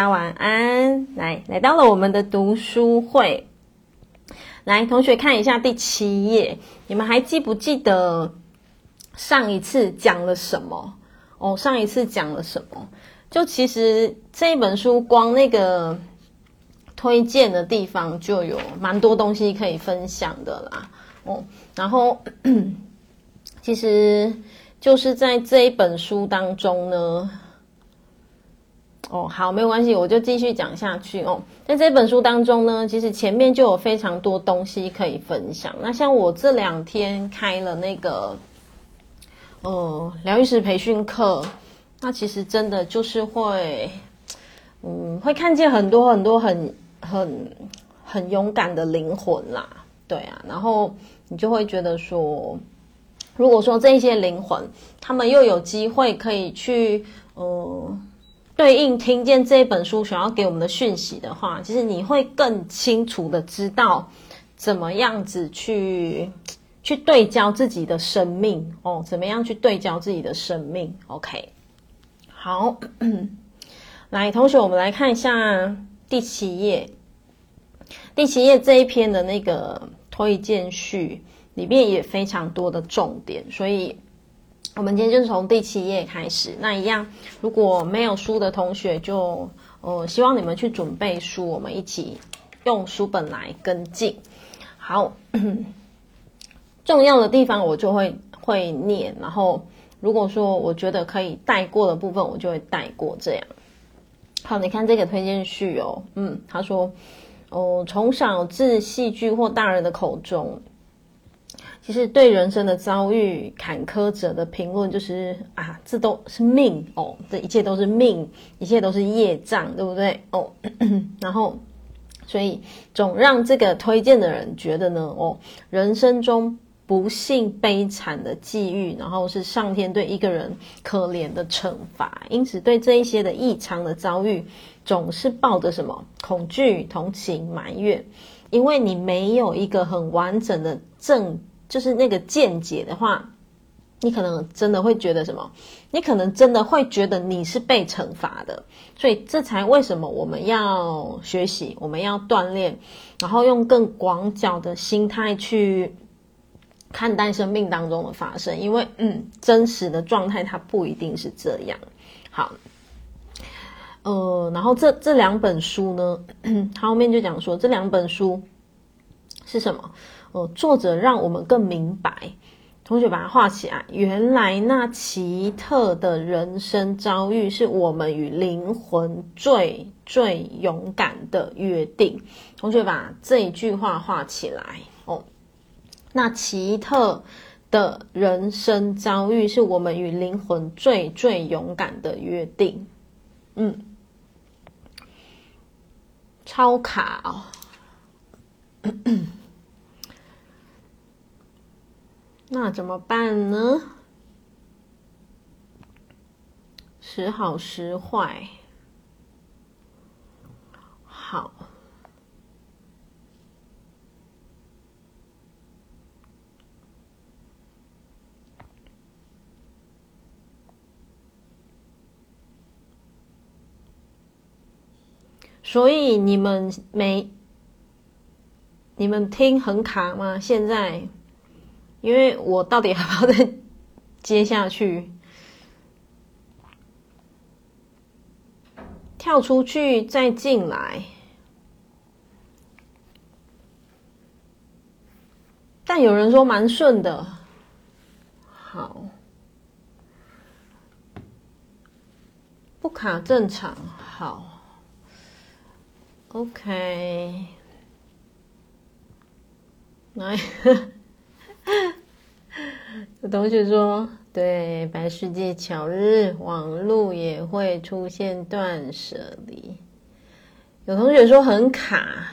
大家晚安。来，来到了我们的读书会。来，同学看一下第七页，你们还记不记得上一次讲了什么？哦，上一次讲了什么？就其实这一本书，光那个推荐的地方就有蛮多东西可以分享的啦。哦，然后 其实就是在这一本书当中呢，哦，好，没有关系，我就继续讲下去哦。在这本书当中呢，其实前面就有非常多东西可以分享。那像我这两天开了那个呃疗愈师培训课。那其实真的就是会，嗯，会看见很多很多很很很勇敢的灵魂啦，对啊，然后你就会觉得说，如果说这些灵魂，他们又有机会可以去，呃，对应听见这本书想要给我们的讯息的话，其实你会更清楚的知道怎么样子去去对焦自己的生命哦，怎么样去对焦自己的生命，OK。好，来，同学，我们来看一下第七页。第七页这一篇的那个推荐序里面也非常多的重点，所以我们今天就是从第七页开始。那一样，如果没有书的同学就，就呃，希望你们去准备书，我们一起用书本来跟进。好，重要的地方我就会会念，然后。如果说我觉得可以带过的部分，我就会带过这样。好，你看这个推荐序哦，嗯，他说，哦，从小自戏剧或大人的口中，其实对人生的遭遇坎坷者的评论就是啊，这都是命哦，这一切都是命，一切都是业障，对不对？哦，然后，所以总让这个推荐的人觉得呢，哦，人生中。不幸悲惨的际遇，然后是上天对一个人可怜的惩罚，因此对这一些的异常的遭遇，总是抱着什么恐惧、同情、埋怨，因为你没有一个很完整的正，就是那个见解的话，你可能真的会觉得什么？你可能真的会觉得你是被惩罚的，所以这才为什么我们要学习，我们要锻炼，然后用更广角的心态去。看待生命当中的发生，因为嗯，真实的状态它不一定是这样。好，呃，然后这这两本书呢，它后面就讲说这两本书是什么？呃，作者让我们更明白，同学把它画起来。原来那奇特的人生遭遇，是我们与灵魂最最勇敢的约定。同学把这一句话画起来哦。那奇特的人生遭遇，是我们与灵魂最最勇敢的约定。嗯，超卡哦。那怎么办呢？时好时坏。好。所以你们没，你们听很卡吗？现在，因为我到底还要再 接下去，跳出去再进来，但有人说蛮顺的，好，不卡正常，好。OK，来，有同学说，对，白世界巧日，网路也会出现断舍离。有同学说很卡，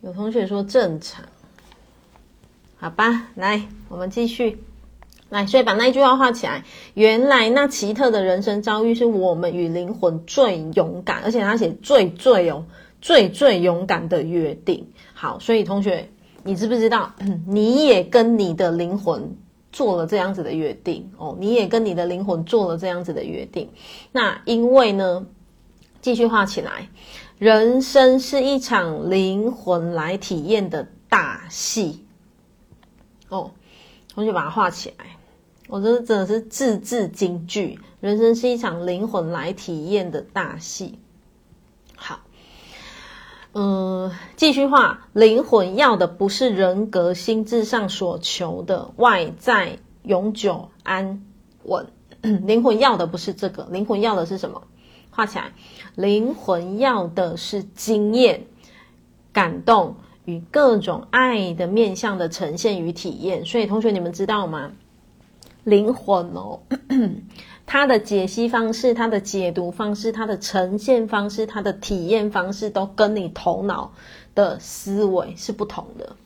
有同学说正常，好吧，来，我们继续。来，所以把那一句话画起来。原来那奇特的人生遭遇，是我们与灵魂最勇敢，而且他写最最哦，最最勇敢的约定。好，所以同学，你知不知道，你也跟你的灵魂做了这样子的约定哦，你也跟你的灵魂做了这样子的约定。那因为呢，继续画起来，人生是一场灵魂来体验的大戏哦。同学把它画起来，我这真的是字字金句。人生是一场灵魂来体验的大戏。好，嗯，继续画，灵魂要的不是人格心智上所求的外在永久安稳，灵魂要的不是这个，灵魂要的是什么？画起来，灵魂要的是经验、感动与各种爱的面向的呈现与体验。所以，同学你们知道吗？灵魂哦。它的解析方式、它的解读方式、它的呈现方式、它的体验方式，都跟你头脑的思维是不同的。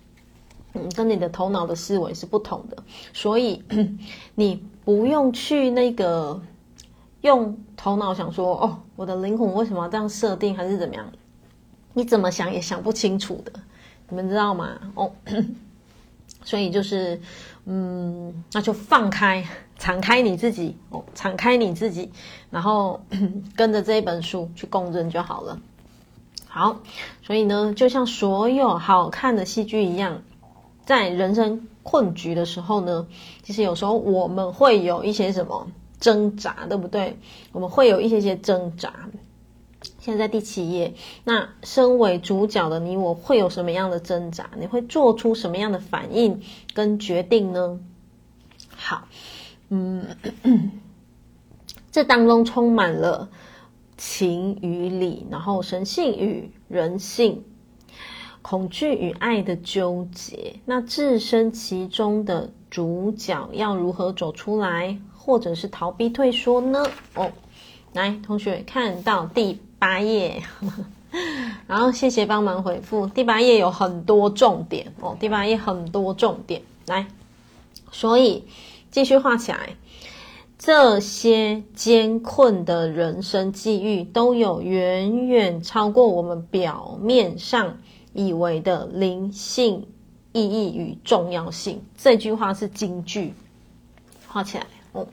嗯，跟你的头脑的思维是不同的，所以 你不用去那个用头脑想说，哦，我的灵魂为什么要这样设定，还是怎么样？你怎么想也想不清楚的，你们知道吗？哦，所以就是。嗯，那就放开，敞开你自己哦，敞开你自己，然后 跟着这一本书去共振就好了。好，所以呢，就像所有好看的戏剧一样，在人生困局的时候呢，其实有时候我们会有一些什么挣扎，对不对？我们会有一些些挣扎。现在第七页，那身为主角的你，我会有什么样的挣扎？你会做出什么样的反应跟决定呢？好，嗯，这当中充满了情与理，然后神性与人性，恐惧与爱的纠结。那置身其中的主角要如何走出来，或者是逃避退缩呢？哦，来，同学看到第。八页，然后谢谢帮忙回复。第八页有很多重点哦，第八页很多重点，来，所以继续画起来。这些艰困的人生际遇，都有远远超过我们表面上以为的灵性意义与重要性。这句话是金句，画起来哦。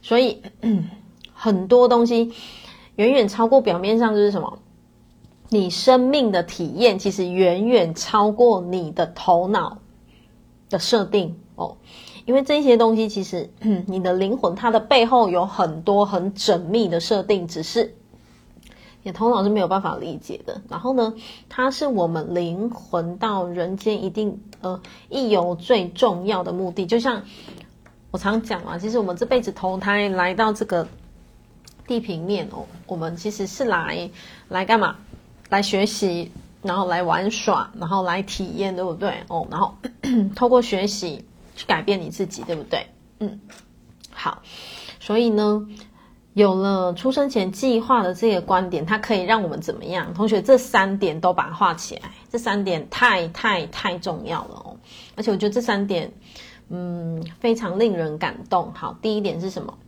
所以很多东西。远远超过表面上就是什么？你生命的体验其实远远超过你的头脑的设定哦，因为这些东西其实 你的灵魂它的背后有很多很缜密的设定，只是你头脑是没有办法理解的。然后呢，它是我们灵魂到人间一定呃一有最重要的目的，就像我常讲啊，其实我们这辈子投胎来到这个。地平面哦，我们其实是来来干嘛？来学习，然后来玩耍，然后来体验，对不对？哦，然后 透过学习去改变你自己，对不对？嗯，好。所以呢，有了出生前计划的这个观点，它可以让我们怎么样？同学，这三点都把它画起来，这三点太太太重要了哦。而且我觉得这三点，嗯，非常令人感动。好，第一点是什么？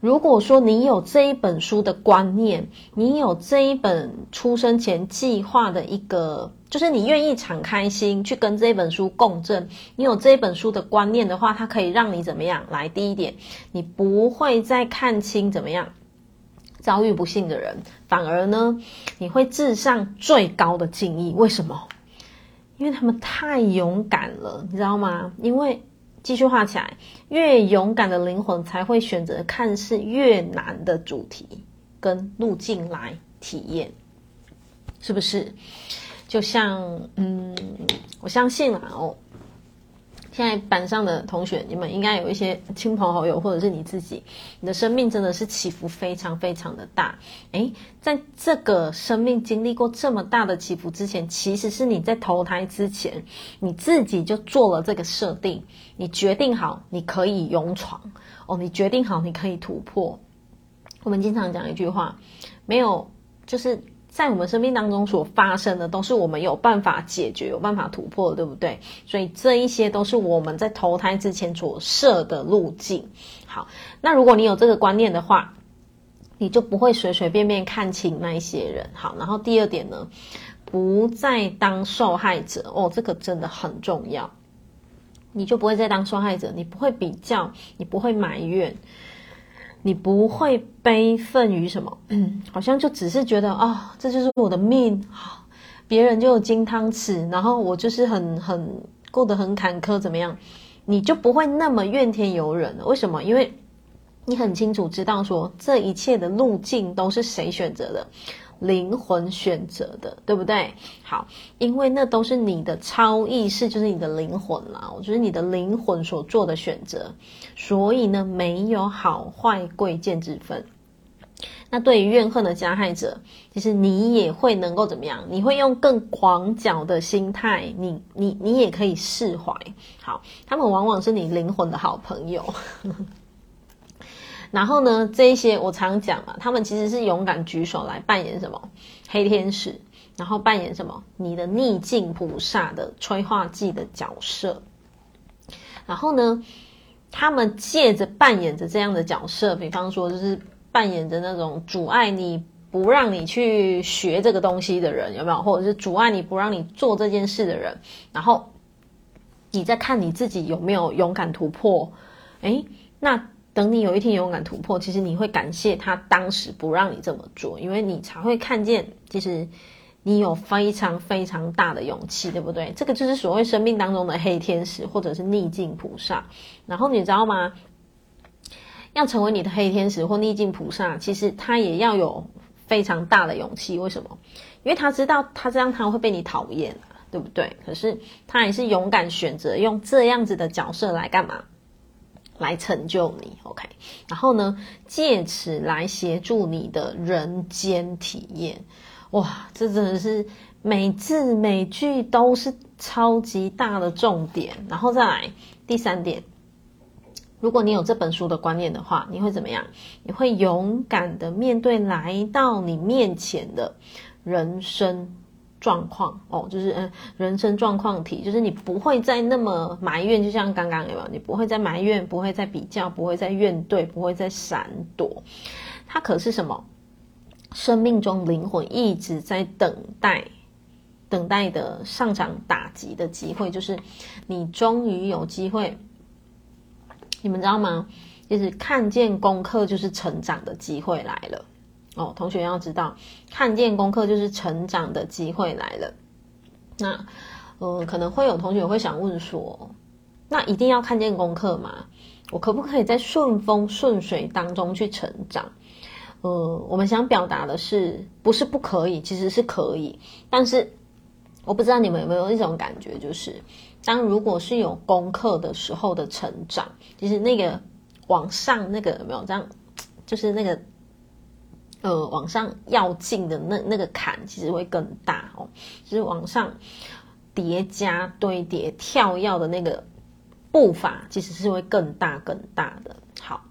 如果说你有这一本书的观念，你有这一本出生前计划的一个，就是你愿意敞开心去跟这本书共振，你有这本书的观念的话，它可以让你怎么样？来，第一点，你不会再看清怎么样遭遇不幸的人，反而呢，你会致上最高的敬意。为什么？因为他们太勇敢了，你知道吗？因为。继续画起来，越勇敢的灵魂才会选择看似越难的主题跟路径来体验，是不是？就像，嗯，我相信啊哦。现在班上的同学，你们应该有一些亲朋好友，或者是你自己，你的生命真的是起伏非常非常的大。诶，在这个生命经历过这么大的起伏之前，其实是你在投胎之前，你自己就做了这个设定，你决定好你可以勇闯哦，你决定好你可以突破。我们经常讲一句话，没有就是。在我们生命当中所发生的，都是我们有办法解决、有办法突破的，对不对？所以这一些都是我们在投胎之前所设的路径。好，那如果你有这个观念的话，你就不会随随便便看清那一些人。好，然后第二点呢，不再当受害者哦，这个真的很重要。你就不会再当受害者，你不会比较，你不会埋怨，你不会悲愤于什么？嗯，好像就只是觉得啊、哦，这就是我的命，别人就有金汤匙，然后我就是很很过得很坎坷，怎么样？你就不会那么怨天尤人了。为什么？因为你很清楚知道说，这一切的路径都是谁选择的？灵魂选择的，对不对？好，因为那都是你的超意识，就是你的灵魂啦。我觉得你的灵魂所做的选择，所以呢，没有好坏贵贱之分。那对于怨恨的加害者，其实你也会能够怎么样？你会用更广角的心态，你你你也可以释怀。好，他们往往是你灵魂的好朋友。然后呢，这一些我常讲嘛，他们其实是勇敢举手来扮演什么黑天使，然后扮演什么你的逆境菩萨的催化剂的角色。然后呢，他们借着扮演着这样的角色，比方说就是扮演着那种阻碍你不让你去学这个东西的人，有没有？或者是阻碍你不让你做这件事的人，然后你再看你自己有没有勇敢突破？诶，那。等你有一天勇敢突破，其实你会感谢他当时不让你这么做，因为你才会看见，其实你有非常非常大的勇气，对不对？这个就是所谓生命当中的黑天使，或者是逆境菩萨。然后你知道吗？要成为你的黑天使或逆境菩萨，其实他也要有非常大的勇气。为什么？因为他知道他这样他会被你讨厌，对不对？可是他还是勇敢选择用这样子的角色来干嘛？来成就你，OK，然后呢，借此来协助你的人间体验，哇，这真的是每字每句都是超级大的重点。然后再来第三点，如果你有这本书的观念的话，你会怎么样？你会勇敢的面对来到你面前的人生。状况哦，就是嗯，人生状况题，就是你不会再那么埋怨，就像刚刚有没有？你不会再埋怨，不会再比较，不会再怨怼，不会再闪躲。它可是什么？生命中灵魂一直在等待，等待的上场打击的机会，就是你终于有机会。你们知道吗？就是看见功课，就是成长的机会来了。哦，同学要知道，看见功课就是成长的机会来了。那，呃，可能会有同学会想问说，那一定要看见功课吗？我可不可以在顺风顺水当中去成长？呃，我们想表达的是，不是不可以，其实是可以。但是，我不知道你们有没有一种感觉，就是当如果是有功课的时候的成长，其实那个往上那个有没有这样，就是那个。呃，往上要进的那那个坎其实会更大哦，就是往上叠加堆叠跳跃的那个步伐，其实是会更大更大的。好，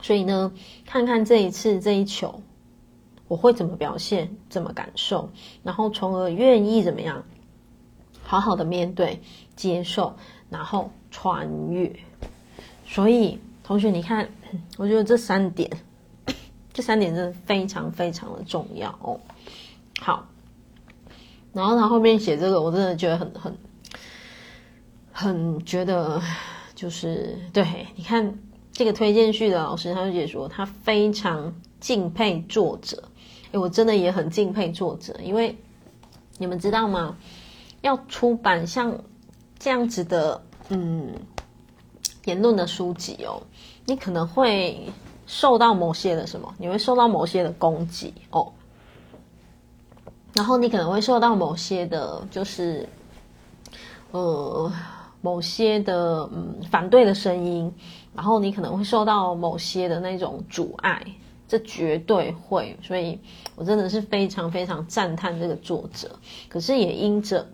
所以呢，看看这一次这一球，我会怎么表现，怎么感受，然后从而愿意怎么样，好好的面对、接受，然后穿越。所以，同学，你看，我觉得这三点。这三点真的非常非常的重要哦。好，然后他后面写这个，我真的觉得很很很觉得就是对。你看这个推荐序的老师，他就解说他非常敬佩作者。诶，我真的也很敬佩作者，因为你们知道吗？要出版像这样子的嗯言论的书籍哦，你可能会。受到某些的什么？你会受到某些的攻击哦，然后你可能会受到某些的，就是呃某些的嗯反对的声音，然后你可能会受到某些的那种阻碍，这绝对会。所以我真的是非常非常赞叹这个作者，可是也因着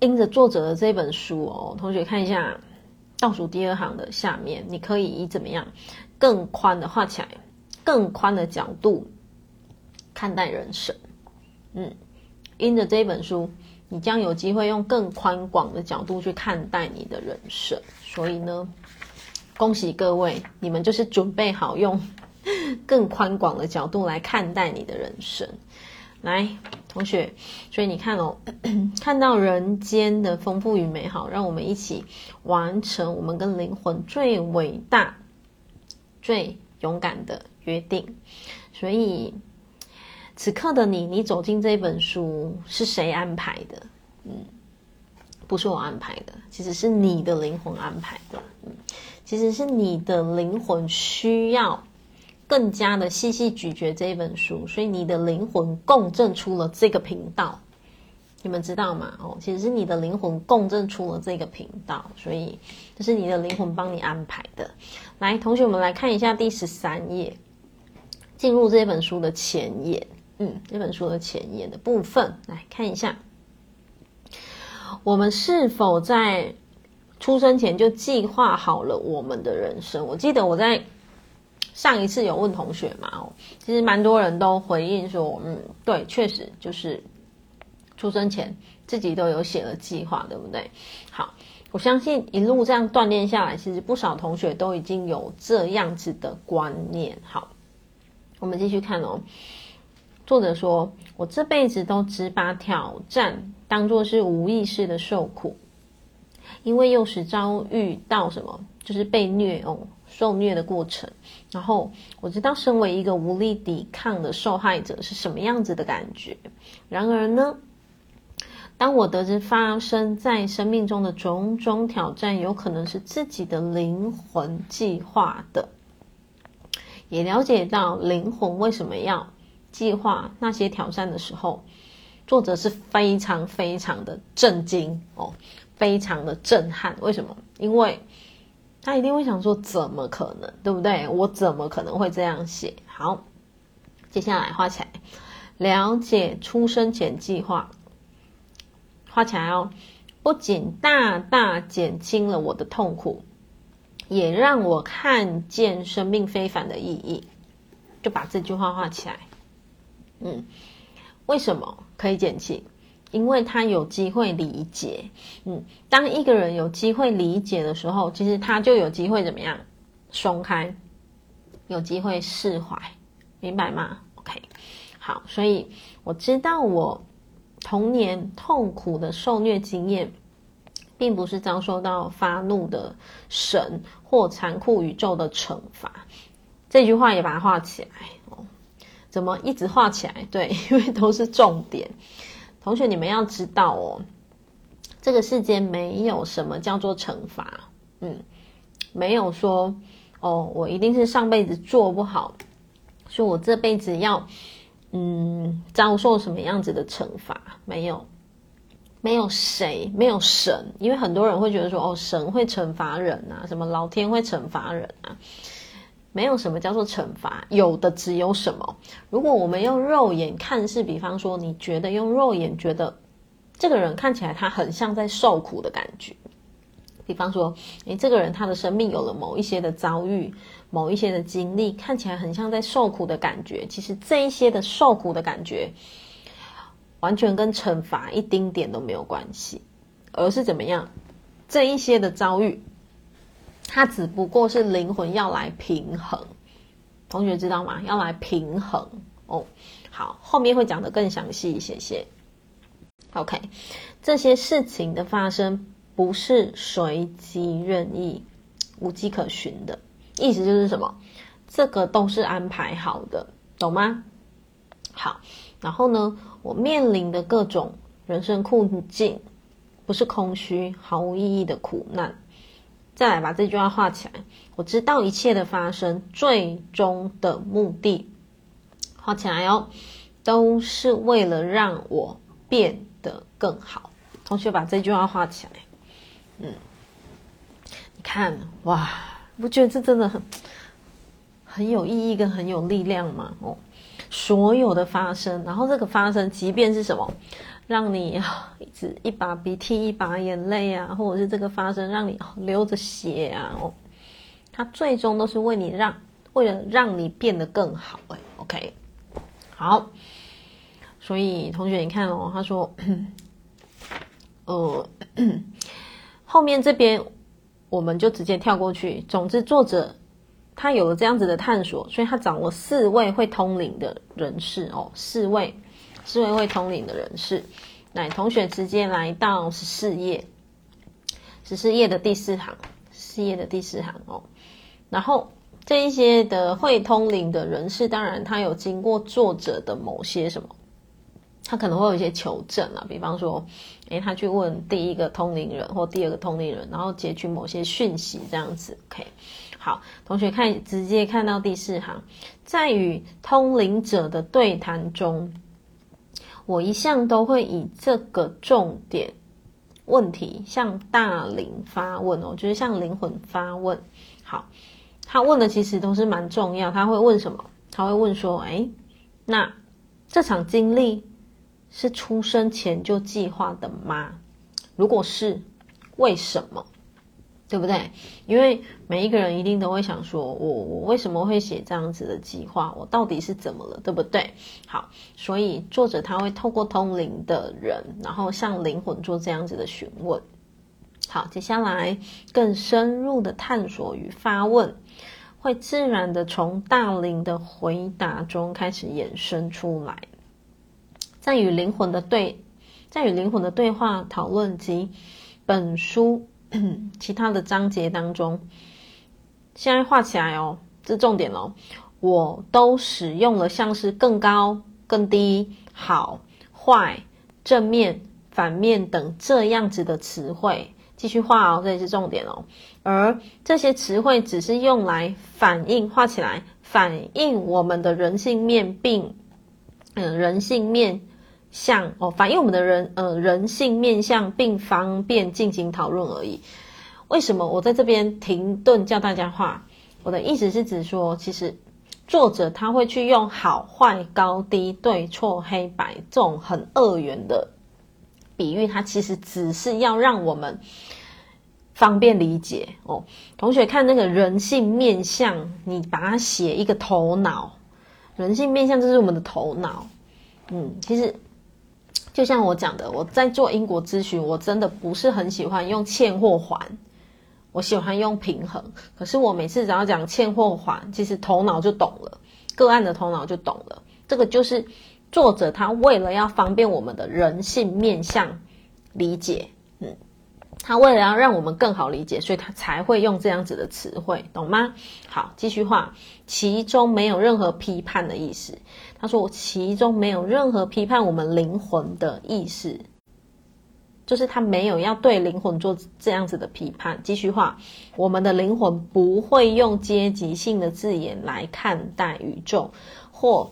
因着作者的这本书哦，同学看一下。倒数第二行的下面，你可以以怎么样更宽的画起来，更宽的角度看待人生。嗯，因着这本书，你将有机会用更宽广的角度去看待你的人生。所以呢，恭喜各位，你们就是准备好用 更宽广的角度来看待你的人生。来，同学，所以你看哦，看到人间的丰富与美好，让我们一起完成我们跟灵魂最伟大、最勇敢的约定。所以，此刻的你，你走进这本书是谁安排的？嗯，不是我安排的，其实是你的灵魂安排的。嗯，其实是你的灵魂需要。更加的细细咀嚼这一本书，所以你的灵魂共振出了这个频道，你们知道吗？哦，其实是你的灵魂共振出了这个频道，所以这是你的灵魂帮你安排的。来，同学们来看一下第十三页，进入这本书的前言，嗯，这本书的前言的部分，来看一下，我们是否在出生前就计划好了我们的人生？我记得我在。上一次有问同学嘛？哦，其实蛮多人都回应说，嗯，对，确实就是出生前自己都有写了计划，对不对？好，我相信一路这样锻炼下来，其实不少同学都已经有这样子的观念。好，我们继续看哦。作者说：“我这辈子都只把挑战当作是无意识的受苦，因为幼时遭遇到什么，就是被虐哦。”受虐的过程，然后我知道身为一个无力抵抗的受害者是什么样子的感觉。然而呢，当我得知发生在生命中的种种挑战有可能是自己的灵魂计划的，也了解到灵魂为什么要计划那些挑战的时候，作者是非常非常的震惊哦，非常的震撼。为什么？因为。他一定会想说：“怎么可能？对不对？我怎么可能会这样写？”好，接下来画起来，了解出生前计划，画起来哦。不仅大大减轻了我的痛苦，也让我看见生命非凡的意义。就把这句话画起来。嗯，为什么可以减轻？因为他有机会理解，嗯，当一个人有机会理解的时候，其实他就有机会怎么样松开，有机会释怀，明白吗？OK，好，所以我知道我童年痛苦的受虐经验，并不是遭受到发怒的神或残酷宇宙的惩罚。这句话也把它画起来哦。怎么一直画起来？对，因为都是重点。同学，你们要知道哦，这个世间没有什么叫做惩罚，嗯，没有说哦，我一定是上辈子做不好，说我这辈子要嗯遭受什么样子的惩罚，没有，没有谁，没有神，因为很多人会觉得说哦，神会惩罚人啊，什么老天会惩罚人啊。没有什么叫做惩罚，有的只有什么。如果我们用肉眼看是，比方说，你觉得用肉眼觉得这个人看起来他很像在受苦的感觉，比方说，诶，这个人他的生命有了某一些的遭遇，某一些的经历，看起来很像在受苦的感觉。其实这一些的受苦的感觉，完全跟惩罚一丁点都没有关系，而是怎么样？这一些的遭遇。它只不过是灵魂要来平衡，同学知道吗？要来平衡哦。好，后面会讲得更详细一些些。OK，这些事情的发生不是随机任意、无迹可寻的，意思就是什么？这个都是安排好的，懂吗？好，然后呢，我面临的各种人生困境，不是空虚、毫无意义的苦难。再来把这句话画起来。我知道一切的发生，最终的目的，画起来哦，都是为了让我变得更好。同学把这句话画起来。嗯，你看哇，不觉得这真的很很有意义跟很有力量吗？哦，所有的发生，然后这个发生，即便是什么？让你一直一把鼻涕一把眼泪啊，或者是这个发生让你流着血啊，哦，它最终都是为你让，为了让你变得更好，哎，OK，好，所以同学你看哦，他说，呃，后面这边我们就直接跳过去。总之，作者他有了这样子的探索，所以他找了四位会通灵的人士哦，四位。智慧会通灵的人士。来，同学直接来到十四页，十四页的第四行，四页的第四行哦。然后这一些的会通灵的人士，当然他有经过作者的某些什么，他可能会有一些求证啊，比方说，诶，他去问第一个通灵人或第二个通灵人，然后截取某些讯息这样子。OK，好，同学看，直接看到第四行，在与通灵者的对谈中。我一向都会以这个重点问题向大灵发问哦，就是向灵魂发问。好，他问的其实都是蛮重要。他会问什么？他会问说：“哎，那这场经历是出生前就计划的吗？如果是，为什么？”对不对？因为每一个人一定都会想说，我我为什么会写这样子的计划？我到底是怎么了？对不对？好，所以作者他会透过通灵的人，然后向灵魂做这样子的询问。好，接下来更深入的探索与发问，会自然的从大灵的回答中开始衍生出来，在与灵魂的对，在与灵魂的对话讨论及本书。其他的章节当中，现在画起来哦，这重点哦，我都使用了像是更高、更低、好、坏、正面、反面等这样子的词汇。继续画哦，这也是重点哦。而这些词汇只是用来反映，画起来反映我们的人性面，并嗯，人性面。像哦，反映我们的人呃人性面向，并方便进行讨论而已。为什么我在这边停顿叫大家画？我的意思是指说，其实作者他会去用好坏、高低、对错、黑白这种很二元的比喻，他其实只是要让我们方便理解哦。同学看那个人性面向，你把它写一个头脑，人性面向就是我们的头脑。嗯，其实。就像我讲的，我在做英国咨询，我真的不是很喜欢用欠或还，我喜欢用平衡。可是我每次只要讲欠或还，其实头脑就懂了，个案的头脑就懂了。这个就是作者他为了要方便我们的人性面向理解，嗯，他为了要让我们更好理解，所以他才会用这样子的词汇，懂吗？好，继续画，其中没有任何批判的意思。他说：“我其中没有任何批判我们灵魂的意识，就是他没有要对灵魂做这样子的批判。继续画，我们的灵魂不会用阶级性的字眼来看待宇宙，或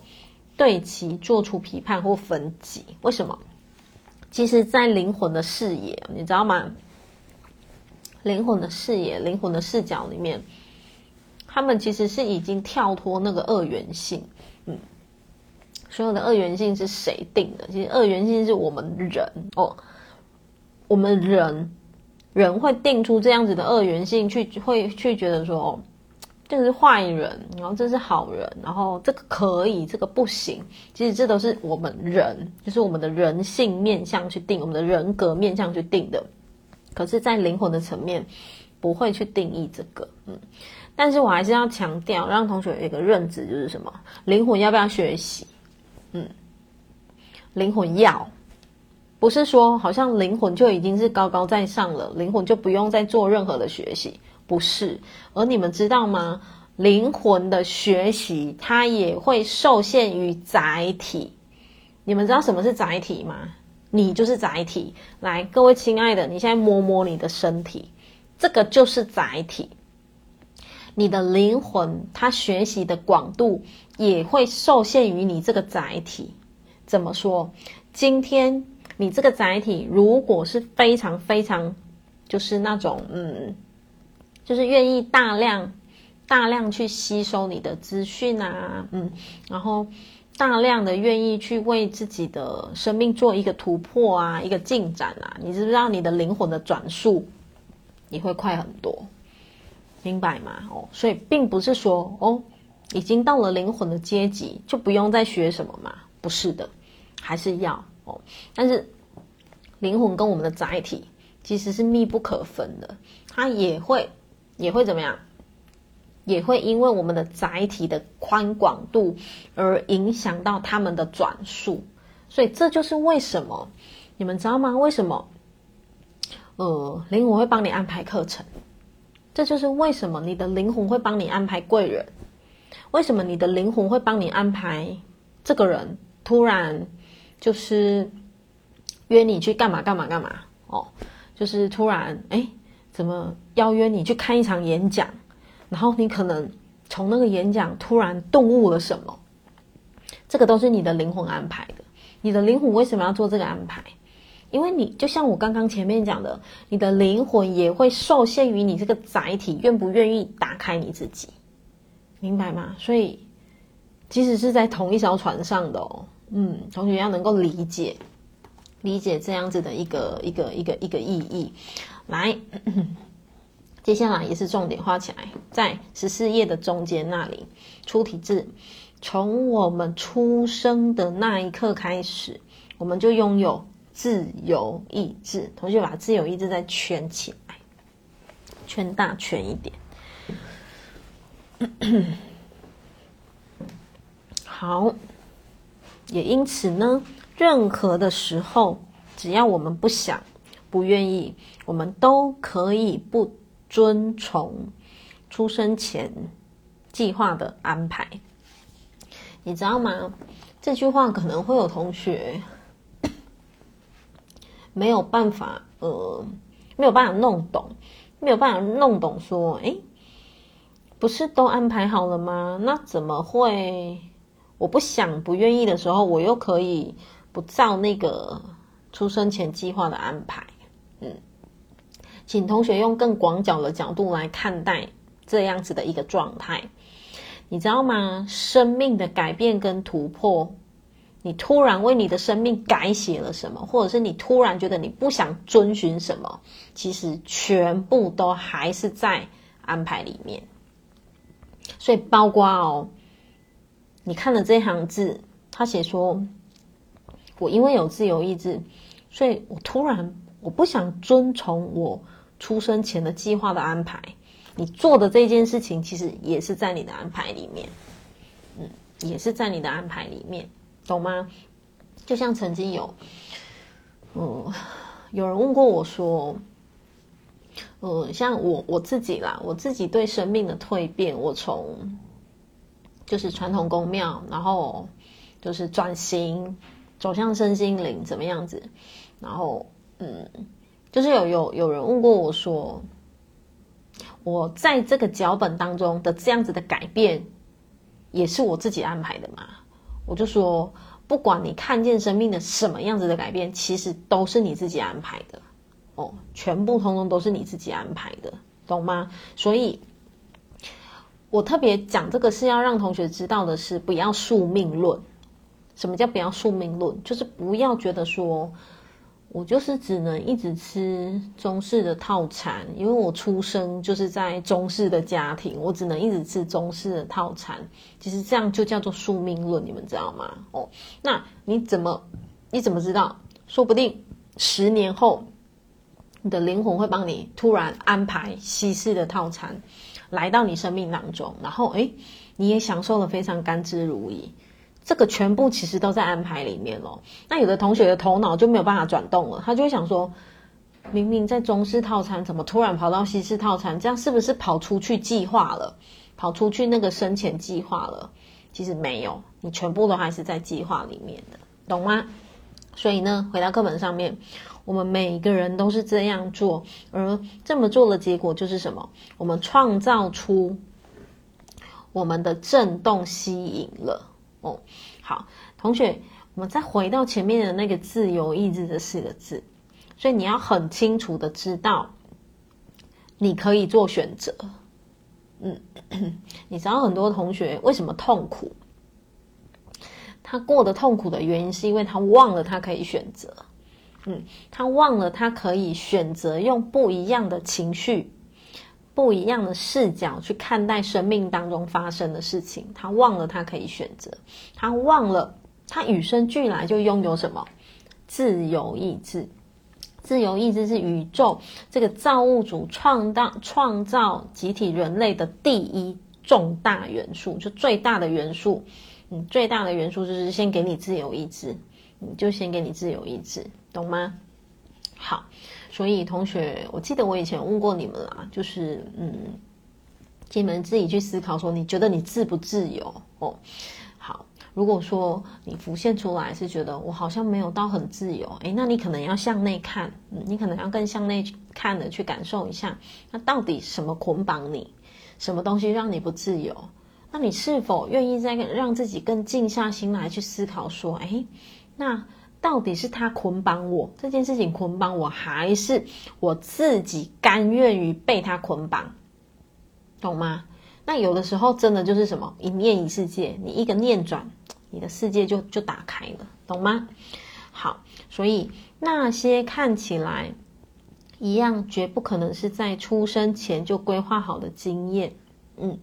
对其做出批判或分级。为什么？其实，在灵魂的视野，你知道吗？灵魂的视野，灵魂的视角里面，他们其实是已经跳脱那个二元性，”所有的二元性是谁定的？其实二元性是我们人哦，我们人人会定出这样子的二元性，去会去觉得说，哦，这是坏人，然后这是好人，然后这个可以，这个不行。其实这都是我们人，就是我们的人性面向去定，我们的人格面向去定的。可是，在灵魂的层面，不会去定义这个。嗯，但是我还是要强调，让同学有一个认知，就是什么？灵魂要不要学习？嗯，灵魂要，不是说好像灵魂就已经是高高在上了，灵魂就不用再做任何的学习，不是。而你们知道吗？灵魂的学习，它也会受限于载体。你们知道什么是载体吗？你就是载体。来，各位亲爱的，你现在摸摸你的身体，这个就是载体。你的灵魂，它学习的广度也会受限于你这个载体。怎么说？今天你这个载体如果是非常非常，就是那种嗯，就是愿意大量大量去吸收你的资讯啊，嗯，然后大量的愿意去为自己的生命做一个突破啊，一个进展啊，你知不知道你的灵魂的转速也会快很多？明白吗？哦，所以并不是说哦，已经到了灵魂的阶级就不用再学什么嘛？不是的，还是要哦。但是灵魂跟我们的载体其实是密不可分的，它也会也会怎么样？也会因为我们的载体的宽广度而影响到他们的转速。所以这就是为什么你们知道吗？为什么？呃，灵魂会帮你安排课程，这就是为什么你的灵魂会帮你安排贵人。为什么你的灵魂会帮你安排这个人突然就是约你去干嘛干嘛干嘛？哦，就是突然哎，怎么邀约你去看一场演讲？然后你可能从那个演讲突然顿悟了什么？这个都是你的灵魂安排的。你的灵魂为什么要做这个安排？因为你就像我刚刚前面讲的，你的灵魂也会受限于你这个载体愿不愿意打开你自己，明白吗？所以，即使是在同一艘船上的哦，嗯，同学要能够理解，理解这样子的一个一个一个一个意义。来，接下来也是重点画起来，在十四页的中间那里，出体字。从我们出生的那一刻开始，我们就拥有自由意志。同学把自由意志再圈起来，圈大圈一点。好，也因此呢，任何的时候，只要我们不想、不愿意，我们都可以不遵从出生前计划的安排。你知道吗？这句话可能会有同学 没有办法，呃，没有办法弄懂，没有办法弄懂。说，诶，不是都安排好了吗？那怎么会？我不想、不愿意的时候，我又可以不照那个出生前计划的安排？嗯，请同学用更广角的角度来看待这样子的一个状态。你知道吗？生命的改变跟突破，你突然为你的生命改写了什么，或者是你突然觉得你不想遵循什么，其实全部都还是在安排里面。所以，包括哦，你看了这行字，他写说：“我因为有自由意志，所以我突然我不想遵从我出生前的计划的安排。”你做的这件事情，其实也是在你的安排里面，嗯，也是在你的安排里面，懂吗？就像曾经有，嗯，有人问过我说，嗯，像我我自己啦，我自己对生命的蜕变，我从就是传统宫庙，然后就是转型走向身心灵，怎么样子？然后，嗯，就是有有有人问过我说。我在这个脚本当中的这样子的改变，也是我自己安排的嘛？我就说，不管你看见生命的什么样子的改变，其实都是你自己安排的哦，全部通通都是你自己安排的，懂吗？所以，我特别讲这个是要让同学知道的是，不要宿命论。什么叫不要宿命论？就是不要觉得说。我就是只能一直吃中式的套餐，因为我出生就是在中式的家庭，我只能一直吃中式的套餐。其实这样就叫做宿命论，你们知道吗？哦，那你怎么你怎么知道？说不定十年后，你的灵魂会帮你突然安排西式的套餐来到你生命当中，然后诶，你也享受了非常甘之如饴。这个全部其实都在安排里面咯。那有的同学的头脑就没有办法转动了，他就会想说：明明在中式套餐，怎么突然跑到西式套餐？这样是不是跑出去计划了？跑出去那个生前计划了？其实没有，你全部都还是在计划里面的，懂吗？所以呢，回到课本上面，我们每一个人都是这样做，而这么做的结果就是什么？我们创造出我们的震动，吸引了。哦，好，同学，我们再回到前面的那个自由意志这四个字，所以你要很清楚的知道，你可以做选择。嗯，你知道很多同学为什么痛苦？他过得痛苦的原因是因为他忘了他可以选择。嗯，他忘了他可以选择用不一样的情绪。不一样的视角去看待生命当中发生的事情，他忘了他可以选择，他忘了他与生俱来就拥有什么自由意志。自由意志是宇宙这个造物主创造创造集体人类的第一重大元素，就最大的元素。嗯，最大的元素就是先给你自由意志，你就先给你自由意志，懂吗？好，所以同学，我记得我以前问过你们啦，就是嗯，你们自己去思考说，你觉得你自不自由哦？好，如果说你浮现出来是觉得我好像没有到很自由，诶，那你可能要向内看，你可能要更向内看的去感受一下，那到底什么捆绑你，什么东西让你不自由？那你是否愿意再让自己更静下心来去思考说，诶，那？到底是他捆绑我这件事情捆绑我，还是我自己甘愿于被他捆绑？懂吗？那有的时候真的就是什么一念一世界，你一个念转，你的世界就就打开了，懂吗？好，所以那些看起来一样，绝不可能是在出生前就规划好的经验。嗯，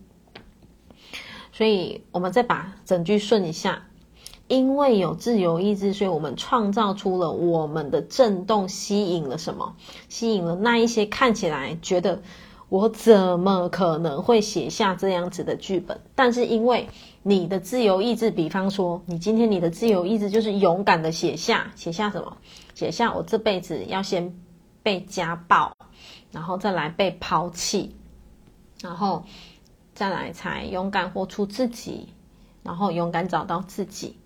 所以我们再把整句顺一下。因为有自由意志，所以我们创造出了我们的震动，吸引了什么？吸引了那一些看起来觉得我怎么可能会写下这样子的剧本？但是因为你的自由意志，比方说你今天你的自由意志就是勇敢的写下，写下什么？写下我这辈子要先被家暴，然后再来被抛弃，然后再来才勇敢活出自己，然后勇敢找到自己。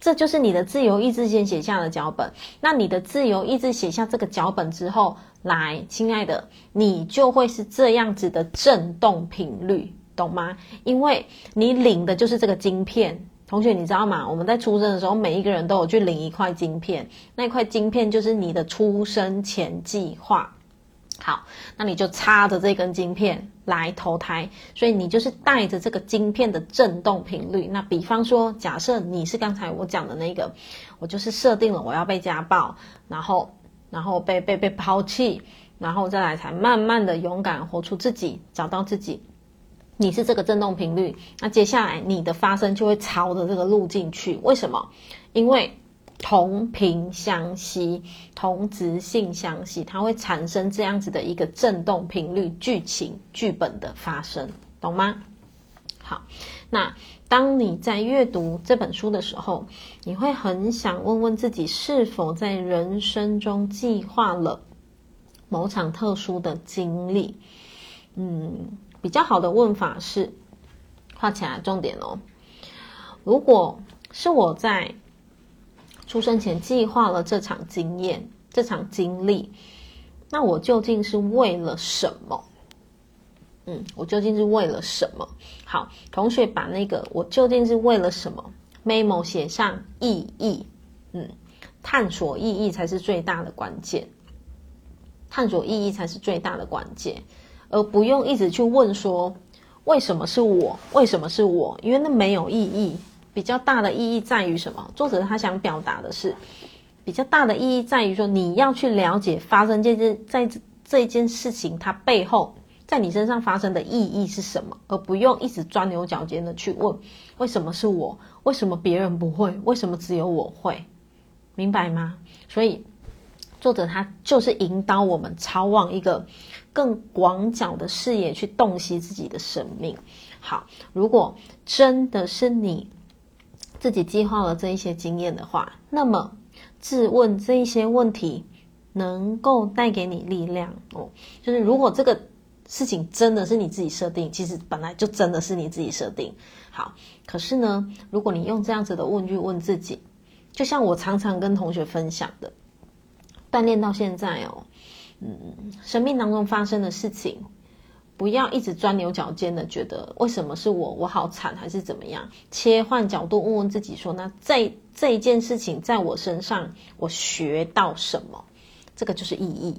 这就是你的自由意志先写下的脚本。那你的自由意志写下这个脚本之后，来，亲爱的，你就会是这样子的震动频率，懂吗？因为你领的就是这个晶片。同学，你知道吗？我们在出生的时候，每一个人都有去领一块晶片，那块晶片就是你的出生前计划。好，那你就插着这根晶片来投胎，所以你就是带着这个晶片的振动频率。那比方说，假设你是刚才我讲的那个，我就是设定了我要被家暴，然后然后被被被抛弃，然后再来才慢慢的勇敢活出自己，找到自己。你是这个振动频率，那接下来你的发生就会朝着这个路径去。为什么？因为。同频相吸，同质性相吸，它会产生这样子的一个振动频率剧情剧本的发生，懂吗？好，那当你在阅读这本书的时候，你会很想问问自己，是否在人生中计划了某场特殊的经历？嗯，比较好的问法是画起来重点哦。如果是我在。出生前计划了这场经验，这场经历，那我究竟是为了什么？嗯，我究竟是为了什么？好，同学把那个“我究竟是为了什么 ”memo 写上意义。嗯，探索意义才是最大的关键，探索意义才是最大的关键，而不用一直去问说为什么是我？为什么是我？因为那没有意义。比较大的意义在于什么？作者他想表达的是，比较大的意义在于说，你要去了解发生这件在这这件事情它背后在你身上发生的意义是什么，而不用一直钻牛角尖的去问为什么是我，为什么别人不会，为什么只有我会，明白吗？所以作者他就是引导我们朝往一个更广角的视野去洞悉自己的生命。好，如果真的是你。自己计划了这一些经验的话，那么质问这一些问题能够带给你力量哦。就是如果这个事情真的是你自己设定，其实本来就真的是你自己设定。好，可是呢，如果你用这样子的问句问自己，就像我常常跟同学分享的，锻炼到现在哦，嗯，生命当中发生的事情。不要一直钻牛角尖的，觉得为什么是我，我好惨还是怎么样？切换角度，问问自己说，那这这一件事情在我身上，我学到什么？这个就是意义，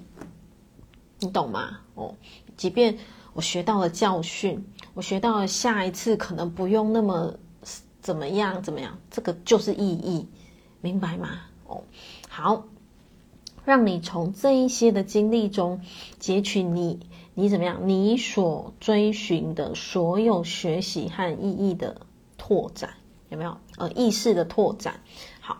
你懂吗？哦，即便我学到了教训，我学到了下一次可能不用那么怎么样怎么样，这个就是意义，明白吗？哦，好，让你从这一些的经历中截取你。你怎么样？你所追寻的所有学习和意义的拓展，有没有？呃，意识的拓展。好，